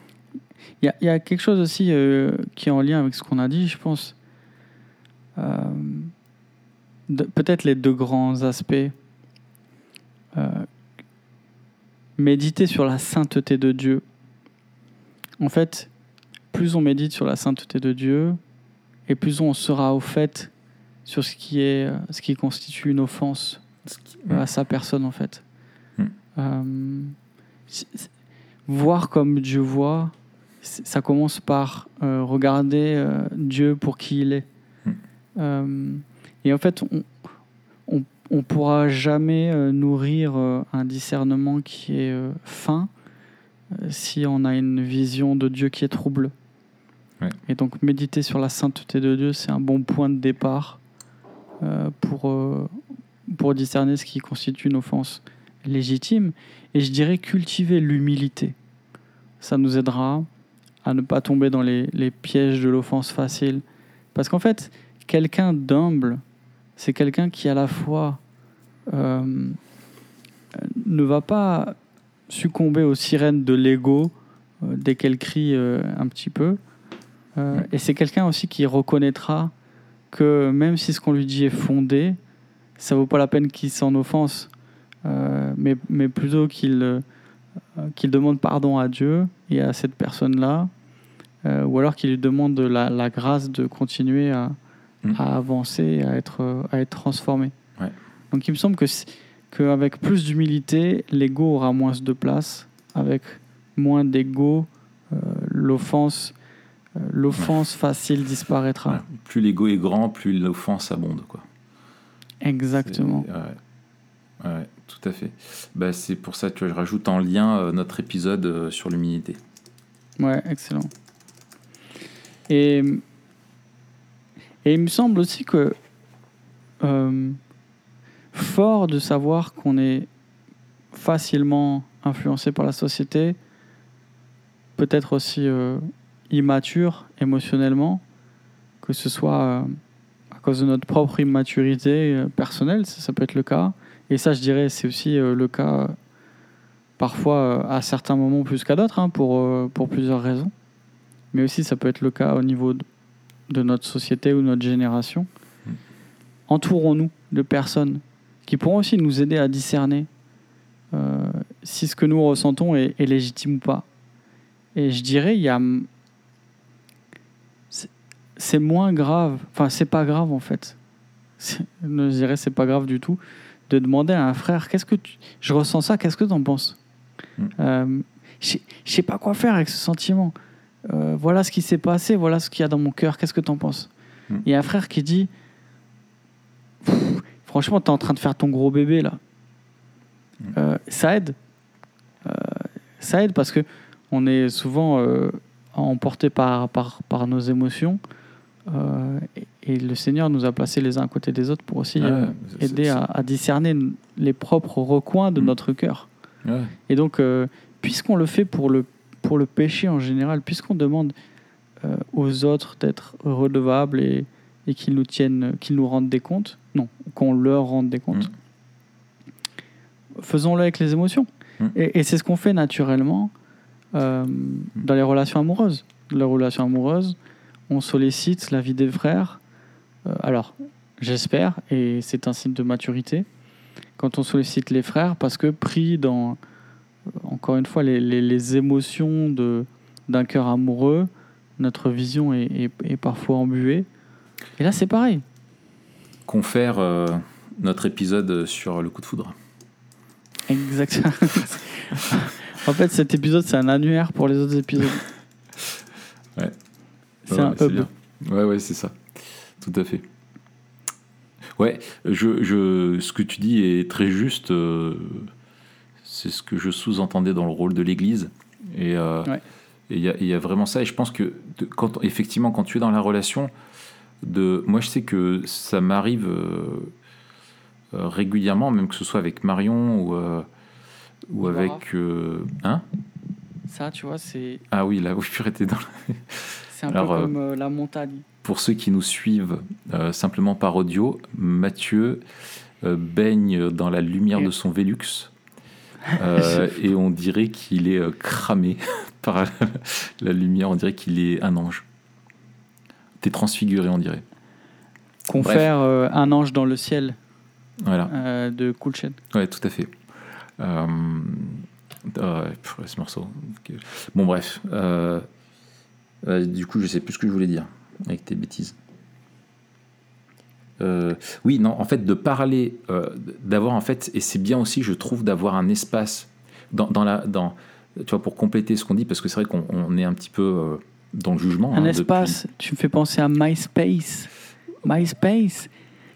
Il y, a- il y a quelque chose aussi euh, qui est en lien avec ce qu'on a dit, je pense. De- Peut-être les deux grands aspects. Méditer sur la sainteté de Dieu. En fait, plus on médite sur la sainteté de Dieu, et plus on sera au fait sur ce qui, est, ce qui constitue une offense à sa personne en fait. Euh, voir comme Dieu voit, ça commence par euh, regarder euh, Dieu pour qui il est. Mm. Euh, et en fait, on on pourra jamais nourrir un discernement qui est fin si on a une vision de Dieu qui est trouble. Ouais. Et donc méditer sur la sainteté de Dieu, c'est un bon point de départ pour, pour discerner ce qui constitue une offense légitime. Et je dirais cultiver l'humilité. Ça nous aidera à ne pas tomber dans les, les pièges de l'offense facile. Parce qu'en fait, quelqu'un d'humble, c'est quelqu'un qui à la fois euh, ne va pas succomber aux sirènes de l'ego euh, dès qu'elle crie euh, un petit peu. Et c'est quelqu'un aussi qui reconnaîtra que même si ce qu'on lui dit est fondé, ça vaut pas la peine qu'il s'en offense, mais, mais plutôt qu'il euh, qu'il demande pardon à Dieu et à cette personne-là, euh, ou alors qu'il lui demande la, la grâce de continuer à, Mm. à avancer, à être, euh, à être transformé. Ouais. Donc il me semble que qu'avec plus d'humilité, l'ego aura moins de place. Avec moins d'ego, euh, l'offense euh, l'offense facile disparaîtra. Ouais. Plus l'ego est grand, plus l'offense abonde. Quoi. Exactement. Ouais. Tout à fait. Bah, c'est pour ça que je rajoute en lien euh, notre épisode euh, sur l'humilité. Ouais, excellent. Et, il me semble aussi que, euh, fort de savoir qu'on est facilement influencé par la société, peut-être aussi immature émotionnellement, que ce soit à cause de notre propre immaturité personnelle, ça peut être le cas. Et ça, je dirais, c'est aussi euh, le cas euh, parfois euh, à certains moments plus qu'à d'autres, hein, pour, pour plusieurs raisons. Mais aussi, ça peut être le cas au niveau de, notre société ou notre génération. Mm. Entourons-nous de personnes qui pourront aussi nous aider à discerner euh, si ce que nous ressentons est, est légitime ou pas. Et je dirais, il y a. c'est- moins grave, enfin, c'est pas grave en fait. Je dirais, c'est pas grave du tout de demander à un frère qu'est-ce que tu... je ressens ça, qu'est-ce que tu en penses Mm. Euh, Je sais- pas quoi faire avec ce sentiment. Euh, voilà ce qui s'est passé, voilà ce qu'il y a dans mon cœur, qu'est-ce que tu en penses Mm. Il y a un frère qui dit Franchement, tu es en train de faire ton gros bébé là. Mm. Euh, ça aide. Ça aide parce que on est souvent emporté par, par, par nos émotions. euh, et, le Seigneur nous a placés les uns à côté des autres pour aussi euh, aider à, à discerner les propres recoins de Mm. notre cœur. Ouais. Et donc, euh, puisqu'on le fait pour le, pour le péché en général, puisqu'on demande euh, aux autres d'être redevables et, et qu'ils nous tiennent, qu'ils nous rendent des comptes, non, qu'on leur rende des comptes, faisons-le avec les émotions. Mm. Et, et c'est ce qu'on fait naturellement dans les relations amoureuses. Dans les relations amoureuses, on sollicite la vie des frères. Euh, alors, j'espère, et c'est un signe de maturité, quand on sollicite les frères, parce que pris dans, euh, encore une fois, les, les- les émotions de- d'un cœur amoureux, notre vision est, est- est parfois embuée. Et là, c'est pareil. Confère euh, notre épisode sur le coup de foudre. Exactement. en fait, cet épisode, c'est un annuaire pour les autres épisodes. Ouais. C'est Ouais, un hub. bien. Ouais, ouais, c'est ça. Tout à fait. Ouais, je, je, ce que tu dis est très juste. euh, c'est ce que je sous-entendais dans le rôle de l'Église. Et euh, Ouais. il y, y a vraiment ça. Et je pense que, de- quand, effectivement, quand tu es dans la relation, de, moi, je sais que ça m'arrive euh, régulièrement, même que ce soit avec Marion ou, ou avec. hein? Ça, tu vois, c'est Ah oui, là, [laughs] oui, purée, t'es dans c'est un Alors, peu comme la montagne. Pour ceux qui nous suivent euh, simplement par audio, Mathieu euh, baigne dans la lumière de son Velux. Euh, [laughs] et on dirait qu'il est cramé [laughs] par la lumière, on dirait qu'il est un ange. T'es transfiguré, on dirait. Confère Un ange dans le ciel Voilà, de Cool Chain. ouais, tout à fait. Ah ce morceau. Bon, bref. Du coup, je sais plus ce que je voulais dire avec tes bêtises. Euh, oui, non, en fait, de parler, euh, d'avoir en fait, et c'est bien aussi, je trouve, d'avoir un espace dans, dans la, dans, tu vois, pour compléter ce qu'on dit, parce que c'est vrai qu'on on est un petit peu euh, dans le jugement. Un hein, espace, tu me fais penser à MySpace. MySpace,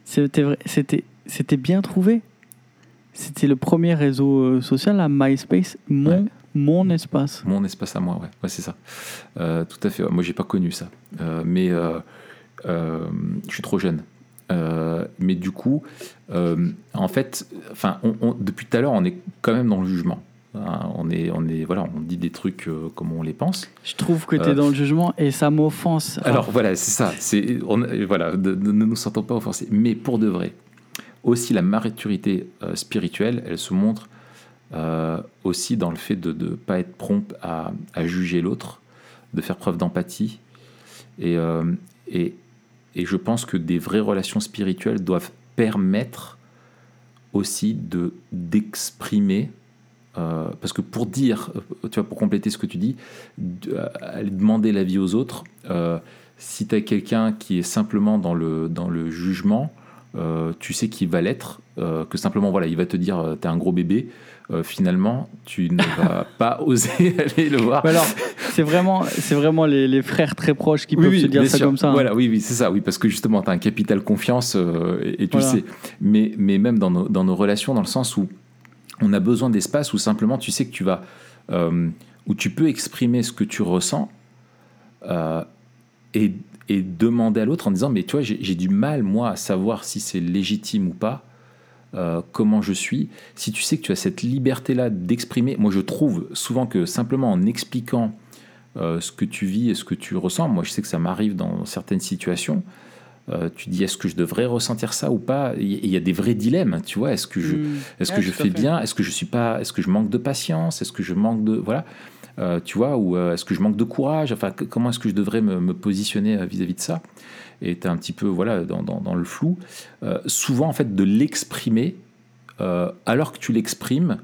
c'était bien trouvé. C'était le premier réseau social à MySpace, mon, Ouais. Mon espace. Mon espace à moi, ouais, ouais c'est ça. Euh, tout à fait. Moi, j'ai pas connu ça, Euh, mais euh, je suis trop jeune. Mais du coup, en fait, enfin, on- on- depuis tout à l'heure, on est quand même dans le jugement. Hein, on est, on est, voilà, on dit des trucs euh, comme on les pense. Je trouve que tu es Euh, dans le jugement et ça m'offense. Alors voilà, c'est ça. C'est, on, voilà, ne nous sentons pas offensés. Mais pour de vrai, aussi la maturité euh, spirituelle, elle se montre euh, aussi dans le fait de ne pas être prompt à, juger l'autre, de faire preuve d'empathie. Et, euh, et, et je pense que des vraies relations spirituelles doivent permettre aussi de, d'exprimer. euh, parce que pour dire, tu vois, pour compléter ce que tu dis, aller demander l'avis aux autres, si tu as quelqu'un qui est simplement dans le, dans le jugement, tu sais qu'il va l'être, que simplement, voilà, il va te dire, t'es un gros bébé, euh, finalement, tu ne vas [laughs] pas oser aller le voir. Mais alors, c'est vraiment, c'est vraiment les, les frères très proches qui Oui, peuvent oui, se dire ça sûr. comme ça. hein. Voilà, oui, oui, c'est ça, oui, parce que justement, tu as un capital confiance euh, et, et tu Voilà. le sais. Mais, mais même dans nos, dans nos relations, dans le sens où on a besoin d'espace où simplement tu sais que tu vas. euh, où tu peux exprimer ce que tu ressens euh, et, et demander à l'autre en disant Mais tu vois, j'ai du mal, moi, à savoir si c'est légitime ou pas. Euh, comment je suis, si tu sais que tu as cette liberté-là d'exprimer, moi je trouve souvent que simplement en expliquant euh, ce que tu vis et ce que tu ressens. Moi, je sais que ça m'arrive dans certaines situations. Euh, tu dis, est-ce que je devrais ressentir ça ou pas? Il y- a des vrais dilemmes, tu vois. Est-ce que je, Mm. est-ce que je fais bien? Est-ce que je suis pas Est-ce que je manque de patience? Est-ce que je manque de voilà Tu vois Ou est-ce que je manque de courage? Enfin, comment est-ce que je devrais me, me positionner vis-à-vis de ça? Et tu es un petit peu voilà dans, dans- le flou. Euh, souvent, en fait, de l'exprimer euh, alors que tu l'exprimes.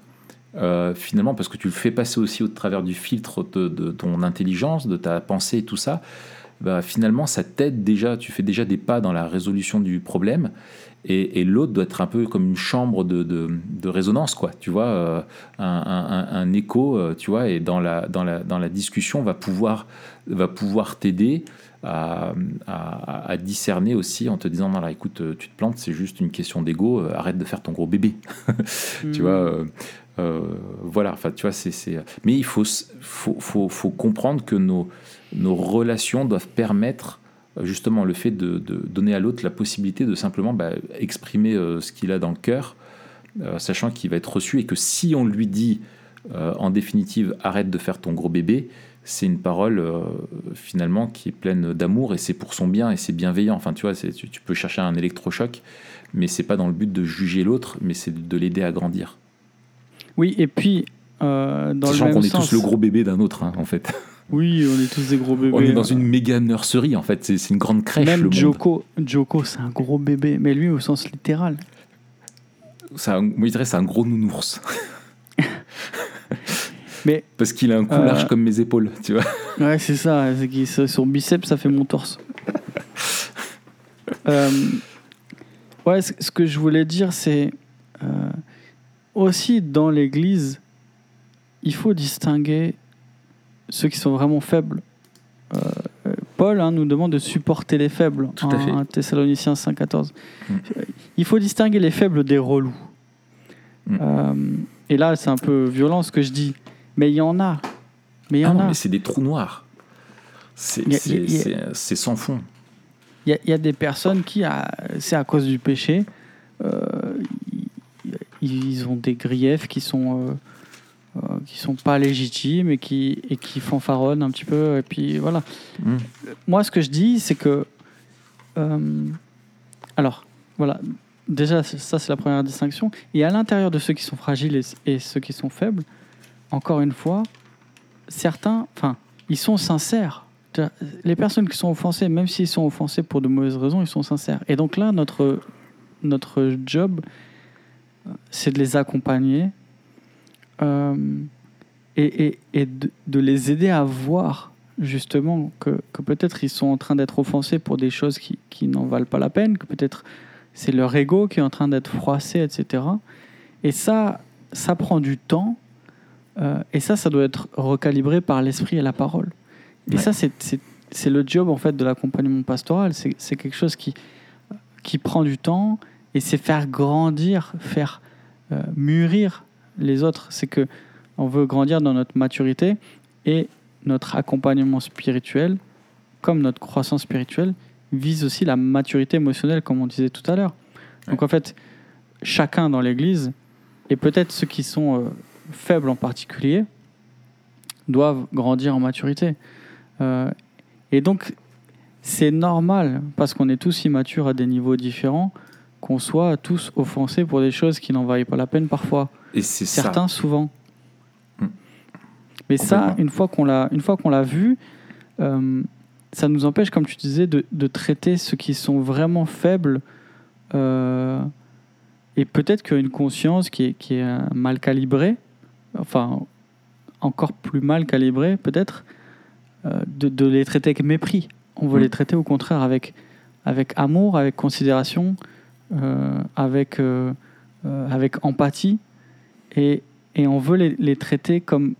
euh, finalement, parce que tu le fais passer aussi au travers du filtre de, ton intelligence, de ta pensée et tout ça, bah, finalement, ça t'aide déjà, tu fais déjà des pas dans la résolution du problème, et, l'autre doit être un peu comme une chambre de, de- résonance, quoi, tu vois, un, un- écho, tu vois, et dans la, dans la, dans la discussion va pouvoir, va pouvoir t'aider à, à- à discerner aussi en te disant, non, là, écoute, euh, tu te plantes, c'est juste une question d'ego, euh, arrête de faire ton gros bébé, [laughs] tu Mm. vois. euh, euh, voilà, enfin, tu vois, c'est, Mais il faut, faut, faut, faut comprendre que nos, nos relations doivent permettre justement le fait de, de donner à l'autre la possibilité de simplement bah, exprimer ce qu'il a dans le cœur, sachant qu'il va être reçu et que si on lui dit en définitive arrête de faire ton gros bébé, c'est une parole euh, finalement qui est pleine d'amour et c'est pour son bien et c'est bienveillant. Enfin, tu vois, tu, tu peux chercher un électrochoc, mais c'est pas dans le but de juger l'autre, mais c'est de l'aider à grandir. Oui, et puis, euh, dans Sachant le qu'on même est sens. tous le gros bébé d'un autre, hein, en fait. Oui, on est tous des gros bébés. On est dans une méga nurserie, en fait. C'est c'est une grande crèche, le Même monde. Joko, Joko c'est un gros bébé, mais lui au sens littéral. Un- moi, je dirais c'est un gros nounours. [laughs] Mais Parce qu'il a un cou Euh. large comme mes épaules, tu vois. [laughs] ouais, c'est ça, son biceps, ça fait mon torse. [laughs] Euh, ouais, ce que je voulais dire, c'est. euh, aussi dans l'Église, il faut distinguer ceux qui sont vraiment faibles. Paul hein, nous demande de supporter les faibles Tout à fait. 1 Thessaloniciens 5.14. Mm. Il faut distinguer les faibles des relous. Mm. Euh, et là, c'est un peu violent ce que je dis, mais il y en a. Mais il y Ah en non, a. mais c'est des trous noirs. C'est sans fond. Il y, a- il y a des personnes qui, à- c'est à cause du péché, euh, ils, ils ont des griefs qui sont euh, euh, qui sont pas légitimes et qui et qui fanfaronnent un petit peu. Et puis voilà. Mm. Moi, ce que je dis, c'est que alors voilà. Déjà, ça c'est la première distinction. Et à l'intérieur de ceux qui sont fragiles et, et ceux qui sont faibles, encore une fois, certains, enfin, ils sont sincères. Les personnes qui sont offensées, même s'ils sont offensés pour de mauvaises raisons, ils sont sincères. Et donc là, notre, notre job, c'est de les accompagner euh, et, et- et de, de les aider à voir justement que, que peut-être ils sont en train d'être offensés pour des choses qui, qui n'en valent pas la peine, que peut-être c'est leur ego qui est en train d'être froissé, etc. Et ça, ça prend du temps. Euh, et ça, ça doit être recalibré par l'esprit et la parole. Et Ouais. ça, c'est- le job en fait de l'accompagnement pastoral. C'est c'est quelque chose qui, qui prend du temps et c'est faire grandir, faire euh, mûrir les autres. C'est que on veut grandir dans notre maturité et notre accompagnement spirituel, comme notre croissance spirituelle, vise aussi la maturité émotionnelle, comme on disait tout à l'heure. Donc en fait, chacun dans l'Église, et peut-être ceux qui sont euh, faibles en particulier, doivent grandir en maturité. Euh, et donc, c'est normal, parce qu'on est tous immatures à des niveaux différents, qu'on soit tous offensés pour des choses qui n'en valent pas la peine parfois. Et c'est ça. Certains, souvent. Mm. Mais ça, une fois qu'on l'a, une fois qu'on l'a vu, euh, ça nous empêche, comme tu disais, de, de traiter ceux qui sont vraiment faibles. euh, et peut-être qu'une conscience qui est, qui est mal calibrée, enfin, encore plus mal calibrée, peut-être, euh, de, de les traiter avec mépris. On veut Mm. les traiter au contraire avec, avec amour, avec considération, euh, avec, euh, avec empathie. Et, et on veut les, les traiter comme,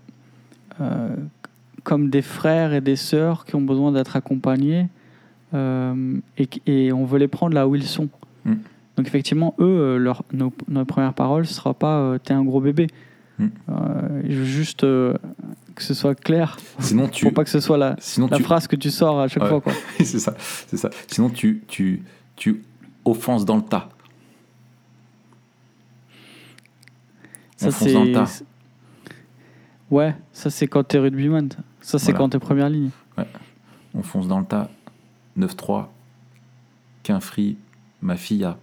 comme des frères et des sœurs qui ont besoin d'être accompagnés. et, et on veut les prendre là où ils sont. Mm. Donc effectivement, eux, leur, nos, nos premières paroles, ce sera pas t'es un gros bébé. Mm. Euh, veux juste euh, que ce soit clair. Sinon, [laughs] tu. Faut pas que ce soit la, Sinon, la tu. phrase que tu sors à chaque Ouais. fois. Quoi. [laughs] c'est ça. C'est ça. Sinon, tu, tu, tu offenses dans le tas. Ça, On fonce dans le tas. c'est. Ouais, ça c'est quand t'es rugbyman. Ça c'est Voilà. quand t'es première ligne. On fonce dans le tas. 9-3. Qu'un free. Ma fille a.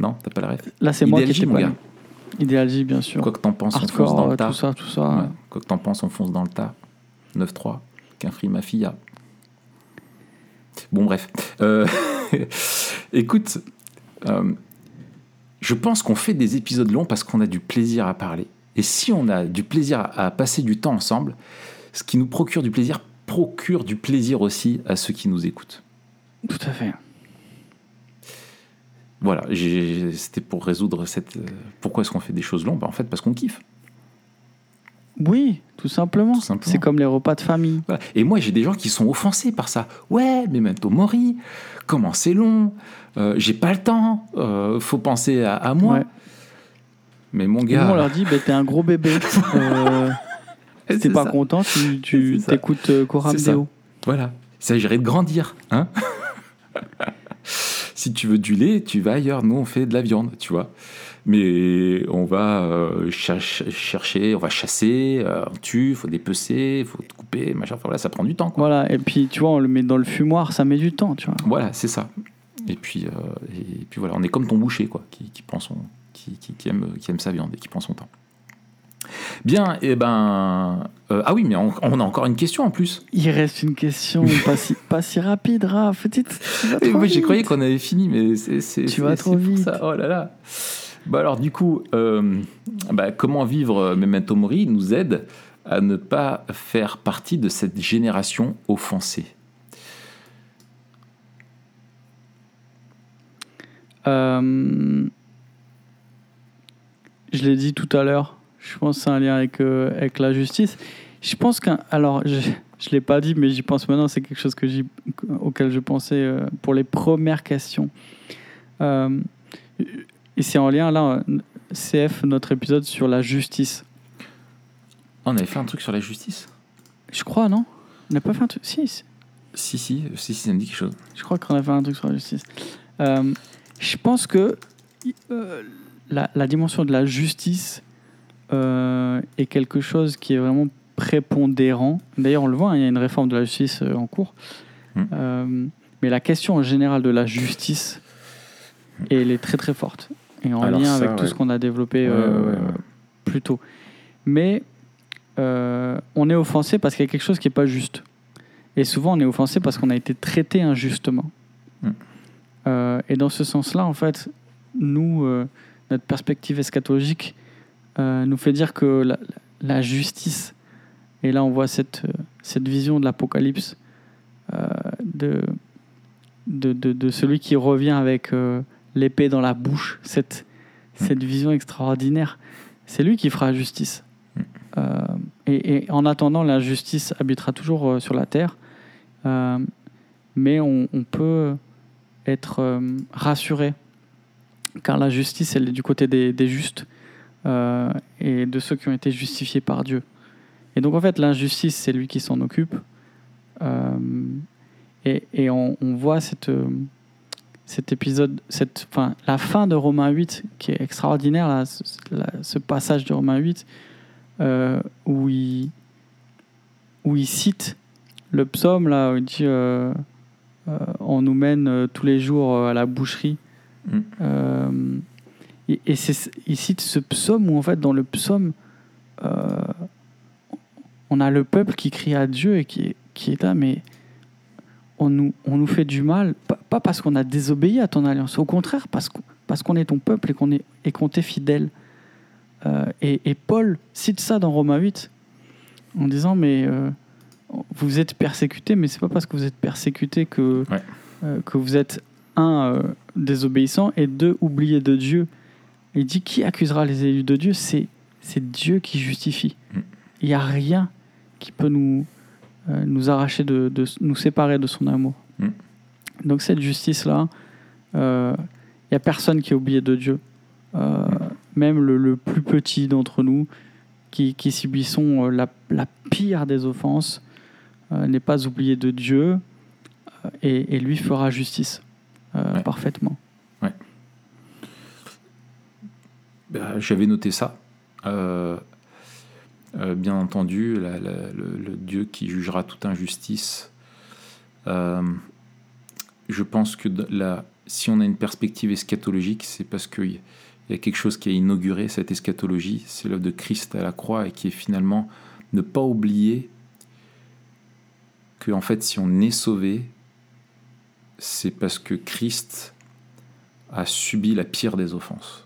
Non, t'as pas la ref? Là c'est moi qui étais pas gars. Idéal J, bien sûr. Quoi que t'en penses, on fonce dans le tas. tout ça, tout ça. Ouais. Quoi que t'en penses, on fonce dans le tas. 9-3. Qu'un free, ma fille a. Bon, bref. Euh, [laughs] écoute, euh, je pense qu'on fait des épisodes longs parce qu'on a du plaisir à parler. Et si on a du plaisir à à passer du temps ensemble, ce qui nous procure du plaisir procure du plaisir aussi à ceux qui nous écoutent. Tout à fait. Voilà, c'était pour résoudre cette. euh, Pourquoi est-ce qu'on fait des choses longues? Ben, En fait, parce qu'on kiffe. Oui, tout simplement. C'est comme les repas de famille. Voilà. Et moi, j'ai des gens qui sont offensés par ça. Ouais, mais Memento Mori, comment c'est long? Euh, J'ai pas le temps. euh, faut penser à, à moi. Ouais. Mais mon gars, nous, on leur dit, bah, t'es un gros bébé. [laughs] Euh, t'es pas ça. content, tu, t'écoutes Coram. Deo. Voilà, il s'agirait de grandir. Hein? [laughs] si tu veux du lait, tu vas ailleurs. Nous, on fait de la viande, tu vois. Mais on va euh, cherch- chercher, on va chasser, euh, on tue, il faut dépecer, il faut couper, machin. Enfin, voilà, ça prend du temps. Quoi. Voilà, et puis tu vois, on le met dans le fumoir, ça met du temps, tu vois. Voilà, c'est ça. Et puis, euh, et puis voilà, on est comme ton boucher, quoi, qui, qui prend son, qui, qui- qui aime, qui aime sa viande et qui prend son temps. Bien, et ben, euh, ah oui, mais on, on a encore une question en plus. Il reste une question [laughs] pas si, pas si rapide, Raph. Trop moi, j'ai croyé qu'on avait fini, mais c'est Tu vas trop vite. ça. Oh là là. Bah alors du coup, euh, bah, comment vivre Memento Mori nous aide à ne pas faire partie de cette génération offensée? Euh, je l'ai dit tout à l'heure, je pense que c'est un lien avec, euh, avec la justice. Je pense qu'un. Alors, je ne l'ai pas dit, mais j'y pense maintenant. C'est quelque chose que auquel je pensais euh, pour les premières questions. Euh, et c'est en lien, là, CF, notre épisode sur la justice. On avait fait un truc sur la justice? Je crois, non? On n'a pas fait un truc Si, si. Si, si, ça me dit quelque chose. Je crois qu'on a fait un truc sur la justice. Je pense que la, la dimension de la justice euh, est quelque chose qui est vraiment prépondérant. D'ailleurs, on le voit, hein, il y a une réforme de la justice euh, en cours. Mm. Euh, mais la question en général de la justice, elle est très très forte. Et en Alors lien ça, avec tout ce qu'on a développé Ouais, ouais, ouais. plus tôt. Mais on est offensé parce qu'il y a quelque chose qui n'est pas juste. Et souvent, on est offensé parce qu'on a été traité injustement. Mm. Euh, et dans ce sens-là, en fait, nous, euh, notre perspective eschatologique euh, nous fait dire que la, justice, et là on voit cette, euh, cette vision de l'Apocalypse, euh, de, de, de, celui qui revient avec l'épée dans la bouche, cette, cette vision extraordinaire, c'est lui qui fera justice. Et, en attendant, la justice habitera toujours sur la terre, mais on, peut être rassuré, car la justice, elle est du côté des justes euh, et de ceux qui ont été justifiés par Dieu. Et donc en fait, l'injustice, c'est lui qui s'en occupe. Euh, et et on, on voit cette, euh, cet épisode, cette, enfin, la fin de Romains 8, qui est extraordinaire, là, ce, passage de Romains 8, euh, où, il, où il cite le psaume, là, où il dit On nous mène tous les jours à la boucherie. Mm. Et et il cite ce psaume où, en fait, dans le psaume, euh, on a le peuple qui crie à Dieu et qui est, qui est là, mais on nous, on nous fait du mal, pas, pas parce qu'on a désobéi à ton alliance, au contraire, parce qu'on, parce qu'on est ton peuple et qu'on, est, et qu'on t'est fidèle. Euh, et, et Paul cite ça dans Romains 8, en disant, mais euh, vous êtes persécutés, mais c'est pas parce que vous êtes persécutés que, Ouais. euh, que vous êtes, un, désobéissant, et deux, oubliés de Dieu. Il dit, qui accusera les élus de Dieu? C'est, c'est Dieu qui justifie. Mm. Il n'y a rien qui peut nous, euh, nous arracher, de, de- nous séparer de son amour. Mm. Donc cette justice-là, euh, il n'y a personne qui est oublié de Dieu. Euh, même le, le plus petit d'entre nous, qui, qui subissons euh, la, la pire des offenses, euh, n'est pas oublié de Dieu euh, et, et lui fera justice euh, Ouais. parfaitement. Bah, J'avais noté ça. Euh, euh, bien entendu, le, Dieu qui jugera toute injustice. Euh, je pense que si on a une perspective eschatologique, c'est parce qu'il y a quelque chose qui a inauguré cette eschatologie, c'est l'œuvre de Christ à la croix, et qui est finalement ne pas oublier que en fait, si on est sauvé, c'est parce que Christ a subi la pire des offenses.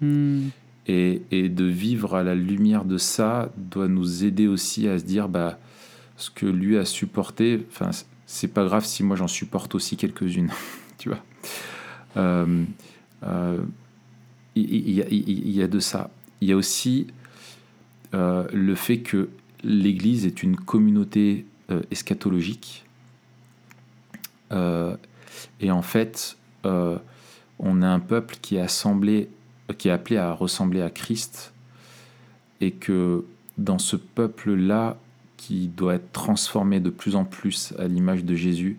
Hmm. Et, et de vivre à la lumière de ça doit nous aider aussi à se dire bah, ce que lui a supporté, enfin, c'est pas grave si moi j'en supporte aussi quelques-unes, [laughs] tu vois. Euh, euh, Il il y, a- il- il y a de ça. Il y a aussi euh, le fait que l'Église est une communauté euh, eschatologique. Euh, et en fait, euh, on a un peuple qui est assemblé qui est appelé à ressembler à Christ et que dans ce peuple-là qui doit être transformé de plus en plus à l'image de Jésus,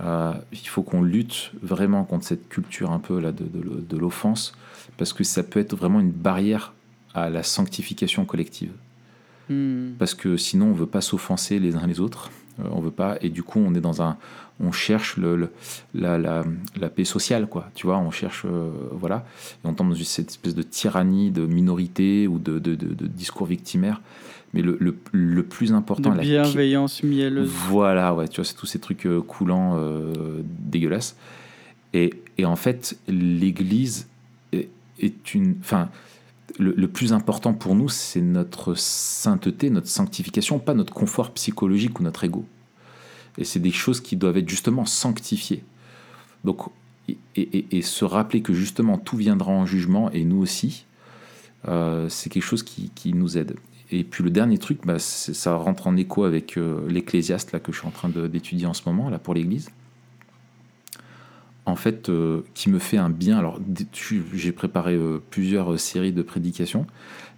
euh, il faut qu'on lutte vraiment contre cette culture un peu là de, de- de l'offense parce que ça peut être vraiment une barrière à la sanctification collective Hmm. parce que sinon on veut pas s'offenser les uns les autres on veut pas et du coup on est dans un on cherche le, le- la, la, la paix sociale quoi tu vois on cherche euh, voilà et on tombe dans cette espèce de tyrannie de minorité ou de, de, de- de discours victimaire mais le, le, le plus important De la bienveillance mielleuse. voilà, ouais, tu vois, c'est tous ces trucs euh, coulants, euh, dégueulasses. Et, et en fait, l'Église est, est une. Enfin, le, plus important pour nous, c'est notre sainteté, notre sanctification, pas notre confort psychologique ou notre ego. Et c'est des choses qui doivent être justement sanctifiées. Donc, et, se rappeler que justement tout viendra en jugement, et nous aussi, euh, c'est quelque chose qui, nous aide. Et puis le dernier truc, bah, ça rentre en écho avec euh, l'Ecclésiaste là, que je suis en train d'étudier en ce moment là, pour l'Église. En fait, euh, qui me fait un bien. Alors, j'ai préparé euh, plusieurs euh, séries de prédications,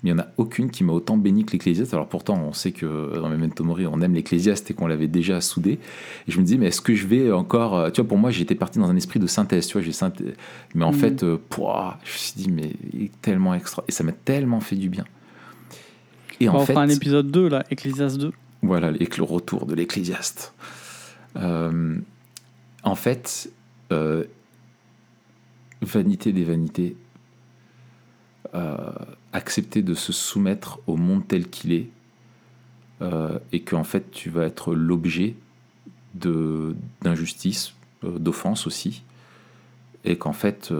mais il n'y en a aucune qui m'a autant béni que l'Ecclésiaste. Alors pourtant, on sait que dans Memento Mori, on aime l'Ecclésiaste et qu'on l'avait déjà soudé. Et je me disais, mais est-ce que je vais encore... Tu vois, pour moi, j'étais parti dans un esprit de synthèse, tu vois, j'ai synthé- Mais en Mhm. fait, euh, pouah, je me suis dit, mais il est tellement extra... Et ça m'a tellement fait du bien. Et Bon, en on fait... fera un épisode 2, là, Ecclésiaste 2. Voilà, le retour de l'Ecclésiaste. En fait, euh, vanité des vanités, euh, accepter de se soumettre au monde tel qu'il est, euh, et qu'en fait tu vas être l'objet d'injustice, d'offense aussi, et qu'en fait,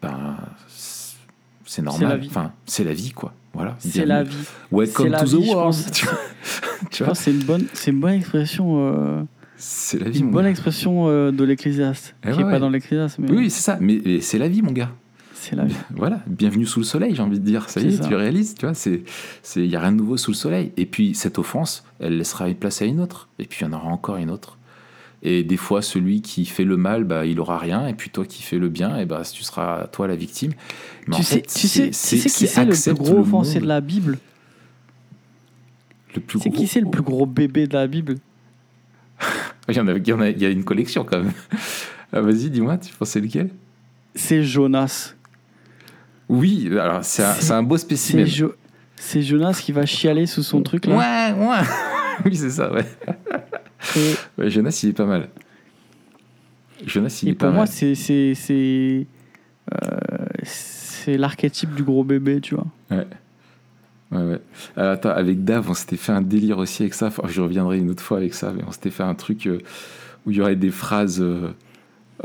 ben, c'est- normal. Enfin, c'est la vie, quoi. Voilà. C'est la vie. Welcome C'est la to the vie, world. [laughs] Tu vois, vois c'est une bonne, c'est une bonne expression, c'est la vie. une mon bonne gars. expression euh, de l'Ecclésiaste, Eh qui ouais, est ouais. pas dans l'Ecclésiaste, mais Oui, c'est ça. Mais c'est la vie, mon gars. c'est la vie. [laughs] Voilà. Bienvenue sous le soleil, j'ai envie de dire. Ça y est, ça. tu réalises, tu vois. C'est, il y a rien de nouveau sous le soleil. Et puis cette offense, elle laissera une place à une autre. Et puis il y en aura encore une autre. Et des fois, celui qui fait le mal, bah, il aura rien. Et puis toi qui fais le bien, et bah, tu seras toi la victime. Mais Tu en sais, fait, tu sais, c'est- tu sais qui c'est le plus gros le offensé de la Bible? Le plus C'est qui c'est le plus gros bébé de la Bible? [laughs] Il y en a, il y en a, il y a une collection quand même. Ah, vas-y, dis-moi, tu pensais lequel? C'est Jonas. Oui, alors c'est un, un beau C'est spécimen. Jo- c'est Jonas qui va chialer sous son truc là. Ouais, ouais. [laughs] oui, c'est ça, ouais. Et, Ouais, Jonas, il est pas mal. Jonas, il et est pas pour moi, mal. c'est c'est c'est euh, c'est l'archétype du gros bébé, tu vois. Ouais. Ouais, ouais. Alors, attends, avec Dave, on s'était fait un délire aussi avec ça. Enfin, je reviendrai une autre fois avec ça, mais on s'était fait un truc euh, où il y aurait des phrases. euh,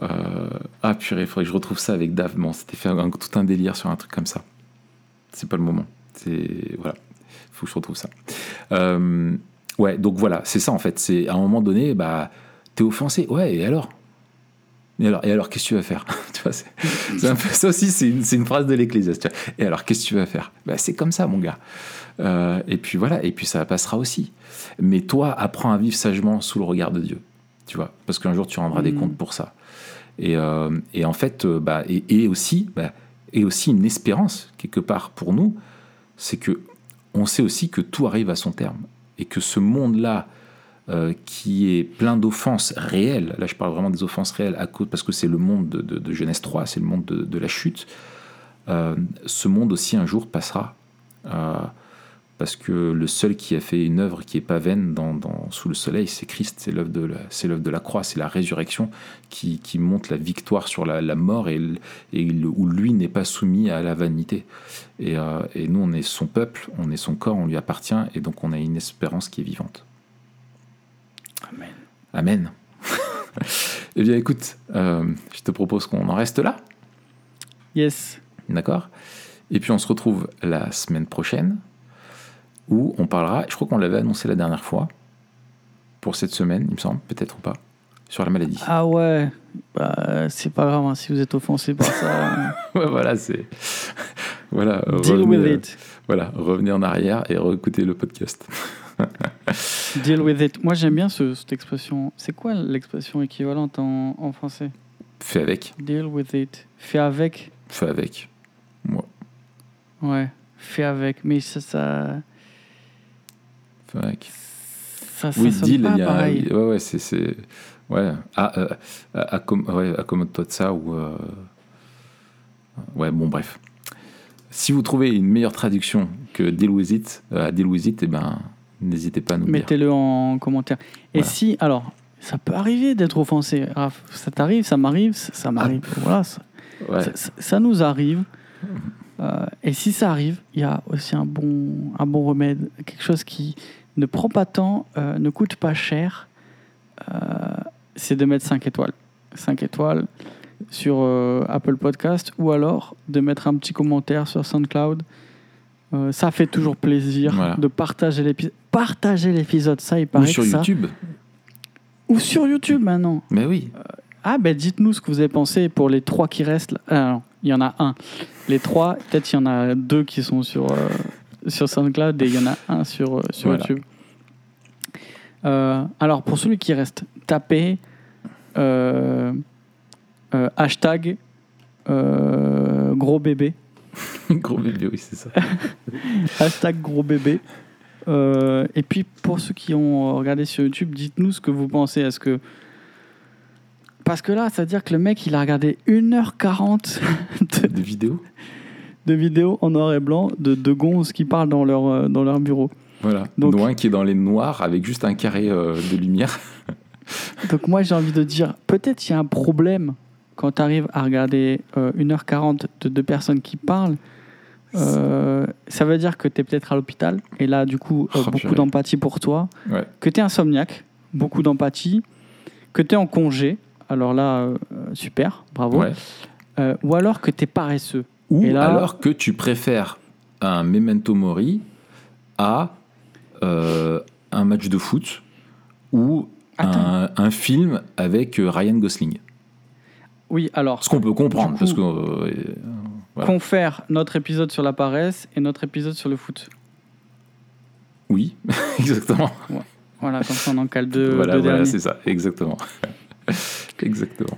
euh, Ah, purée, il faudrait que je retrouve ça avec Dave. Bon, on s'était fait tout un délire sur un truc comme ça. C'est pas le moment. C'est. Voilà. Faut que je retrouve ça. Euh, ouais, donc voilà, c'est ça en fait. C'est à un moment donné, bah, t'es offensé. Ouais, et alors? Et alors, et alors qu'est-ce que tu vas faire [laughs] tu vois, c'est, c'est un peu, Ça aussi, c'est une, phrase de vois. Et alors, qu'est-ce que tu vas faire? Bah, C'est comme ça, mon gars. Euh, et puis voilà, et puis ça passera aussi. Mais toi, apprends à vivre sagement sous le regard de Dieu. Tu vois, parce qu'un jour, tu rendras des Mhm. comptes pour ça. Et, euh, et en fait, euh, bah, et, et aussi, bah, et aussi une espérance, quelque part, pour nous, c'est que on sait aussi que tout arrive à son terme. Et que ce monde-là, euh, qui est plein d'offenses réelles, là je parle vraiment des offenses réelles, à cause, parce que c'est le monde de, Genèse 3, c'est le monde de, la chute, euh, ce monde aussi un jour passera. Euh, parce que le seul qui a fait une œuvre qui est pas vaine sous le soleil, c'est Christ, c'est l'œuvre de, la- croix, c'est la résurrection qui, qui montre la victoire sur la, mort et, où lui n'est pas soumis à la vanité. Et nous, on est son peuple, on est son corps, on lui appartient, et donc on a une espérance qui est vivante. Amen. Amen. [laughs] eh bien, écoute, euh, je te propose qu'on en reste là, Yes. d'accord? Et puis on se retrouve la semaine prochaine, où on parlera, je crois qu'on l'avait annoncé la dernière fois, pour cette semaine, il me semble, peut-être ou pas, sur la maladie. Ah ouais. Bah, c'est pas grave hein, si vous êtes offensé par ça. [laughs] Ouais, voilà, c'est. [laughs] voilà, Deal revenez, with euh, it. Voilà, revenez en arrière et réécoutez le podcast. [laughs] Deal with it. Moi, j'aime bien ce- cette expression. C'est quoi l'expression équivalente en, en français? Fais avec, Deal with it. Fais avec. fais avec. Moi, Ouais. Fais avec. Mais ça, ça, fais avec. ça, ça Oui, sonne deal, pas il y a. pareil. Ouais, ouais, c'est. Ouais, ah, euh, accom- ouais, accommode-toi de ça ou. euh, Ouais, bon, bref. Si vous trouvez une meilleure traduction que deal with it, euh, deal with it, eh ben, n'hésitez pas à nous. Mettez-le en commentaire. Et Voilà. si, alors, ça peut arriver d'être offensé. Raph. Ça t'arrive, ça m'arrive, ça, m'arrive. Voilà, ça, Ouais. ça- ça- ça nous arrive. Euh, et si ça arrive, il y a aussi un bon, un bon remède, quelque chose qui ne prend pas tant, euh, ne coûte pas cher. euh, c'est de mettre 5 étoiles. 5 étoiles sur euh, Apple Podcast ou alors de mettre un petit commentaire sur SoundCloud. Ça fait toujours plaisir Voilà. de partager l'épisode. Partager l'épisode, ça, il paraît Ou sur que ça- YouTube. Ou sur YouTube maintenant. Mais oui. Ah ben dites-nous ce que vous avez pensé pour les trois qui restent. Ah, non, il y en a un. les trois, peut-être il y en a deux qui sont sur, euh, sur SoundCloud et il y en a un sur, euh, sur Voilà. YouTube. Euh, alors, pour celui qui reste, tapez euh, euh, hashtag euh, gros bébé. [laughs] Gros bébé, oui, c'est ça. [laughs] Hashtag gros bébé. Euh, et puis, pour ceux qui ont regardé sur YouTube, dites-nous ce que vous pensez. Est-ce que. Parce que là, ça veut dire que le mec, il a regardé 1h40 [laughs] de, vidéos de vidéos en noir et blanc de deux gonzes qui parlent dans leur, euh, dans leur bureau. Voilà. Donc- un qui est dans les noirs avec juste un carré euh, de lumière. [laughs] Donc, moi, j'ai envie de dire, peut-être il y a un problème quand tu arrives à regarder euh, 1h40 de deux personnes qui parlent. Euh, ça veut dire que tu es peut-être à l'hôpital. Et là, du coup, euh, Oh, beaucoup d'empathie pour toi. Ouais. que tu es insomniaque, beaucoup d'empathie, que tu es en congé, alors là, euh, super, bravo, Ouais. Ou alors que tu es paresseux. Ou Et là- alors que tu préfères un memento mori à un match de foot ou un, un film avec Ryan Gosling. Oui, alors, Ce qu'on peut comprendre, coup- parce que voilà. confère notre épisode sur la paresse et notre épisode sur le foot. oui, [laughs] exactement. Voilà, comme ça on en cale deux, voilà, deux voilà, c'est ça, exactement. [laughs] exactement.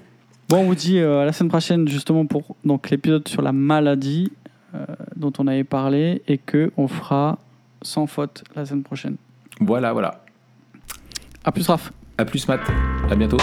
Bon, on vous dit euh, à la semaine prochaine justement pour donc l'épisode sur la maladie euh, dont on avait parlé et que on fera sans faute la semaine prochaine. Voilà, voilà. À plus Raph. À plus, Matt. À bientôt.